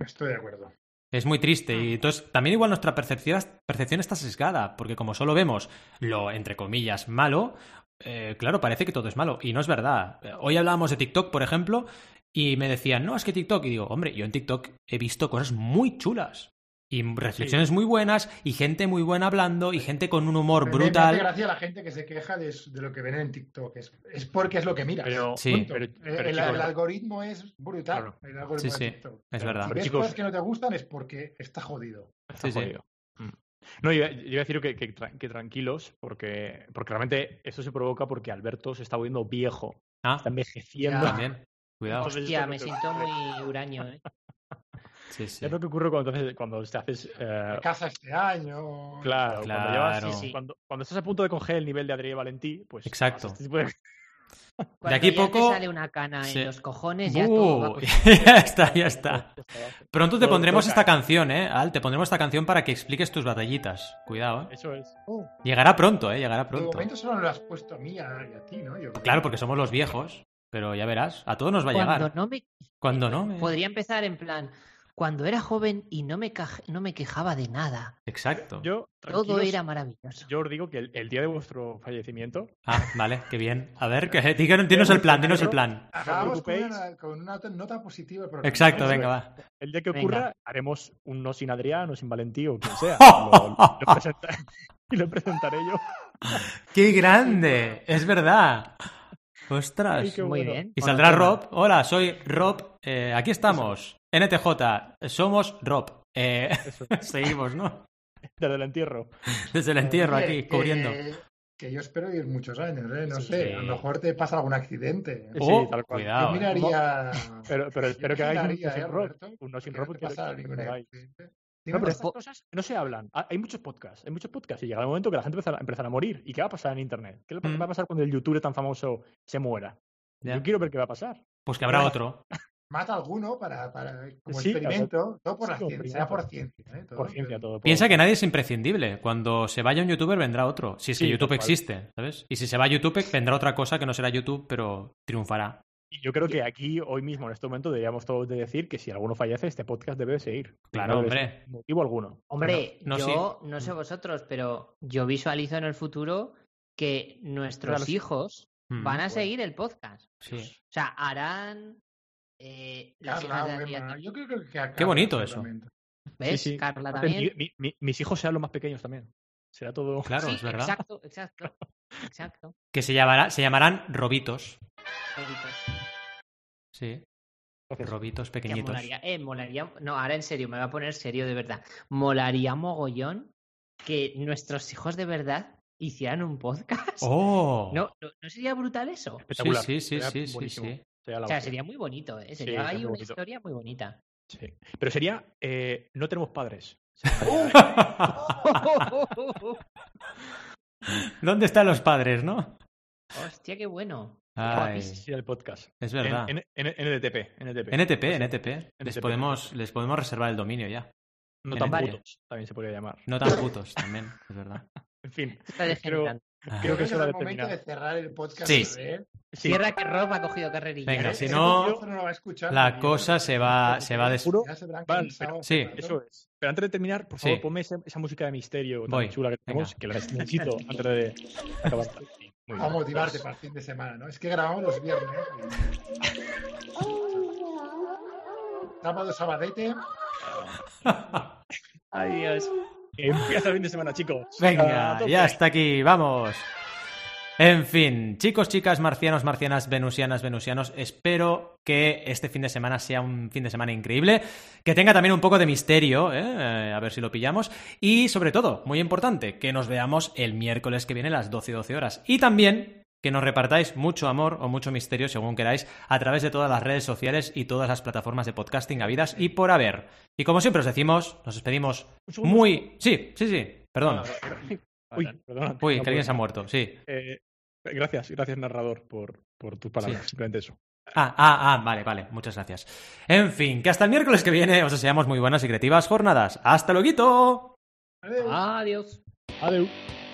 Estoy de acuerdo. Es muy triste y entonces también igual nuestra percepción, percepción está sesgada, porque como solo vemos lo, entre comillas, malo, eh, claro, parece que todo es malo y no es verdad. Hoy hablábamos de TikTok, por ejemplo, y me decían, no, es que TikTok, y digo, hombre, yo en TikTok he visto cosas muy chulas y reflexiones muy buenas y gente muy buena hablando y gente con un humor Me- Me hace brutal. gracia la gente que se queja de, de lo que ven en TikTok. Es, es porque es lo que miras. Pero, Sí. Pero, el, pero, el- chicos, el algoritmo es brutal. Claro. El algoritmo Sí, de sí, TikTok. es verdad. Si Pero, ves chicos- cosas que no te gustan es porque está jodido. Está jodido. Mm. No, yo, yo iba a decir que, que tra- que tranquilos, porque, porque realmente eso se provoca porque Alberto se está volviendo viejo, Ah, está envejeciendo. Ya. también. Cuidado. Hostia, esto me siento muy (laughs) huraño, ¿eh? Sí, sí. Es lo que ocurre cuando, cuando te haces. eh, Casa este año. claro, Claro. Cuando, llevas- Sí, sí. cuando, cuando estás a punto de coger el nivel de Adrián Valentí, pues. Exacto. este tipo de- aquí ya poco- te sale una cana Sí. en los cojones, ya todo (laughs) ya está, ya está. Pronto te pondremos esta canción, ¿eh? Al, te pondremos esta canción para que expliques tus batallitas. Cuidado, ¿eh? Eso es. Llegará pronto, ¿eh? Llegará De pronto. momento solo lo has puesto a mí y a, y a ti, ¿no? Yo creo. Claro, porque somos los viejos, pero ya verás, a todos nos va a Cuando llegar. no me... Cuando (laughs) no, me- Podría empezar en plan, cuando era joven y no me, no me quejaba de nada. Exacto. Yo, Todo era maravilloso. Yo os digo que el, el día de vuestro fallecimiento, Ah, vale, qué bien. A ver, que, (laughs) dinos, dinos el plan, dinos el plan. Acabamos con una, con una nota positiva. programa. Exacto, venga, va. el día que Venga. ocurra, haremos un no sin Adrián o sin Valentí o quien sea. (laughs) Lo, lo presenta- (laughs) y lo presentaré yo. ¡Qué grande! Es verdad. Ostras. Ay, Muy bien. Y saldrá. Rob. Hola, soy Rob. Eh, aquí estamos. NTJ. Somos Rob. Eh, (laughs) seguimos, ¿no? desde el entierro. Desde el entierro Oye, aquí, que- cubriendo. Que yo espero ir muchos años, ¿eh? No Sí. sé, a lo mejor te pasa algún accidente. Sí, Oh, tal cual. cuidado. Yo eh. miraría. (laughs) Pero, pero espero que hagáis un miraría, no sin ¿eh, Rob. Alberto? Un no sin Rob no pero una estas cosas no se hablan. Ah, Hay muchos podcasts, hay muchos podcasts y llegará un momento que la gente empezará, empezará a morir. ¿Y qué va a pasar en Internet? ¿Qué le Mm. va a pasar cuando el youtuber tan famoso se muera? Yo quiero ver qué va a pasar. Pues que habrá otro. (laughs) mata a alguno para, para como Sí, experimento, no por sí, la ciencia, será por ciencia. ¿eh? Todo, Por ciencia todo. Piensa que nadie es imprescindible. Cuando se vaya un youtuber vendrá otro. Si es que Sí, YouTube existe, ¿sabes? Y si se va YouTube vendrá otra cosa que no será YouTube, pero triunfará. Y yo creo que aquí, hoy mismo, en este momento, deberíamos todos de decir que si alguno fallece, este podcast debe de seguir. Claro, No hombre. Motivo alguno. Hombre, No, no, yo no sé vosotros, pero yo visualizo en el futuro que nuestros Claro, hijos Mm, van a seguir el podcast. sí. O sea, harán eh, las Carla, hijas de o Adrián Emma, también. Yo creo que a Qué bonito eso. ¿Ves? Sí, sí. Carla Aparte, también. mi- mi- mis hijos serán los más pequeños también. Será todo. (laughs) (laughs) Claro, Sí, es verdad. Exacto, exacto. Exacto. Que se, llamará, se llamarán robitos. Robitos. Sí, robitos Que pequeñitos. molaría, eh, molaría, no, ahora en serio, me voy a poner serio de verdad. Molaría mogollón que nuestros hijos de verdad hicieran un podcast. ¡Oh! ¿No, no, ¿no sería brutal eso? espectacular. Sí, sí, sí, sí, sí. Sería la O sea, sería muy bonito, ¿eh? Sería muy una bonito. historia muy bonita. Sí. Pero sería. eh, no tenemos padres. (laughs) (laughs) ¿Dónde están los padres, no? Hostia, qué bueno. Ay, el podcast. es verdad. En, en, en NTP. NTP. NTP. NTP. Les NTP. podemos, les podemos reservar el dominio ya. No tan putos, también se podría llamar. No tan putos también, es verdad. (laughs) En fin, Está. Creo que es hora es de el momento de cerrar el podcast. Sí. ¿eh? Sí, Cierra que Rob ha cogido carrerilla. Venga, ¿eh? si no, lo va a escuchar la cosa ¿no? se va- se va a des- Vale, pero- sí. eso es. Pero antes de terminar, por Sí. favor, ponme esa, esa música de misterio tan Voy, chula que tenemos, venga. que la necesito (laughs) antes de acabar. (laughs) Sí, A motivarte para el fin de semana, ¿no? Es que grabamos los viernes. (laughs) Sábado, sabadete. Adiós. Empieza el fin de semana, chicos. Venga, ya está aquí, vamos. En fin, chicos, chicas, marcianos, marcianas, venusianas, venusianos, espero que este fin de semana sea un fin de semana increíble, que tenga también un poco de misterio. Eh, a ver si lo pillamos, y sobre todo, muy importante, que nos veamos el miércoles que viene a las 12 y 12 horas. Y también que nos repartáis mucho amor o mucho misterio, según queráis, a través de todas las redes sociales y todas las plataformas de podcasting habidas y por haber. Y como siempre os decimos, nos despedimos muy... Sí, sí, sí, perdón. (laughs) Uy, perdona. Uy, no que alguien se ha muerto, sí. Eh, gracias, gracias, narrador, por, por tus palabras. Sí. Simplemente eso. Ah, ah, ah, vale, vale, muchas gracias. En fin, que hasta el miércoles que viene os deseamos muy buenas y creativas jornadas. ¡Hasta luego! Adiós. Adiós. Adiós.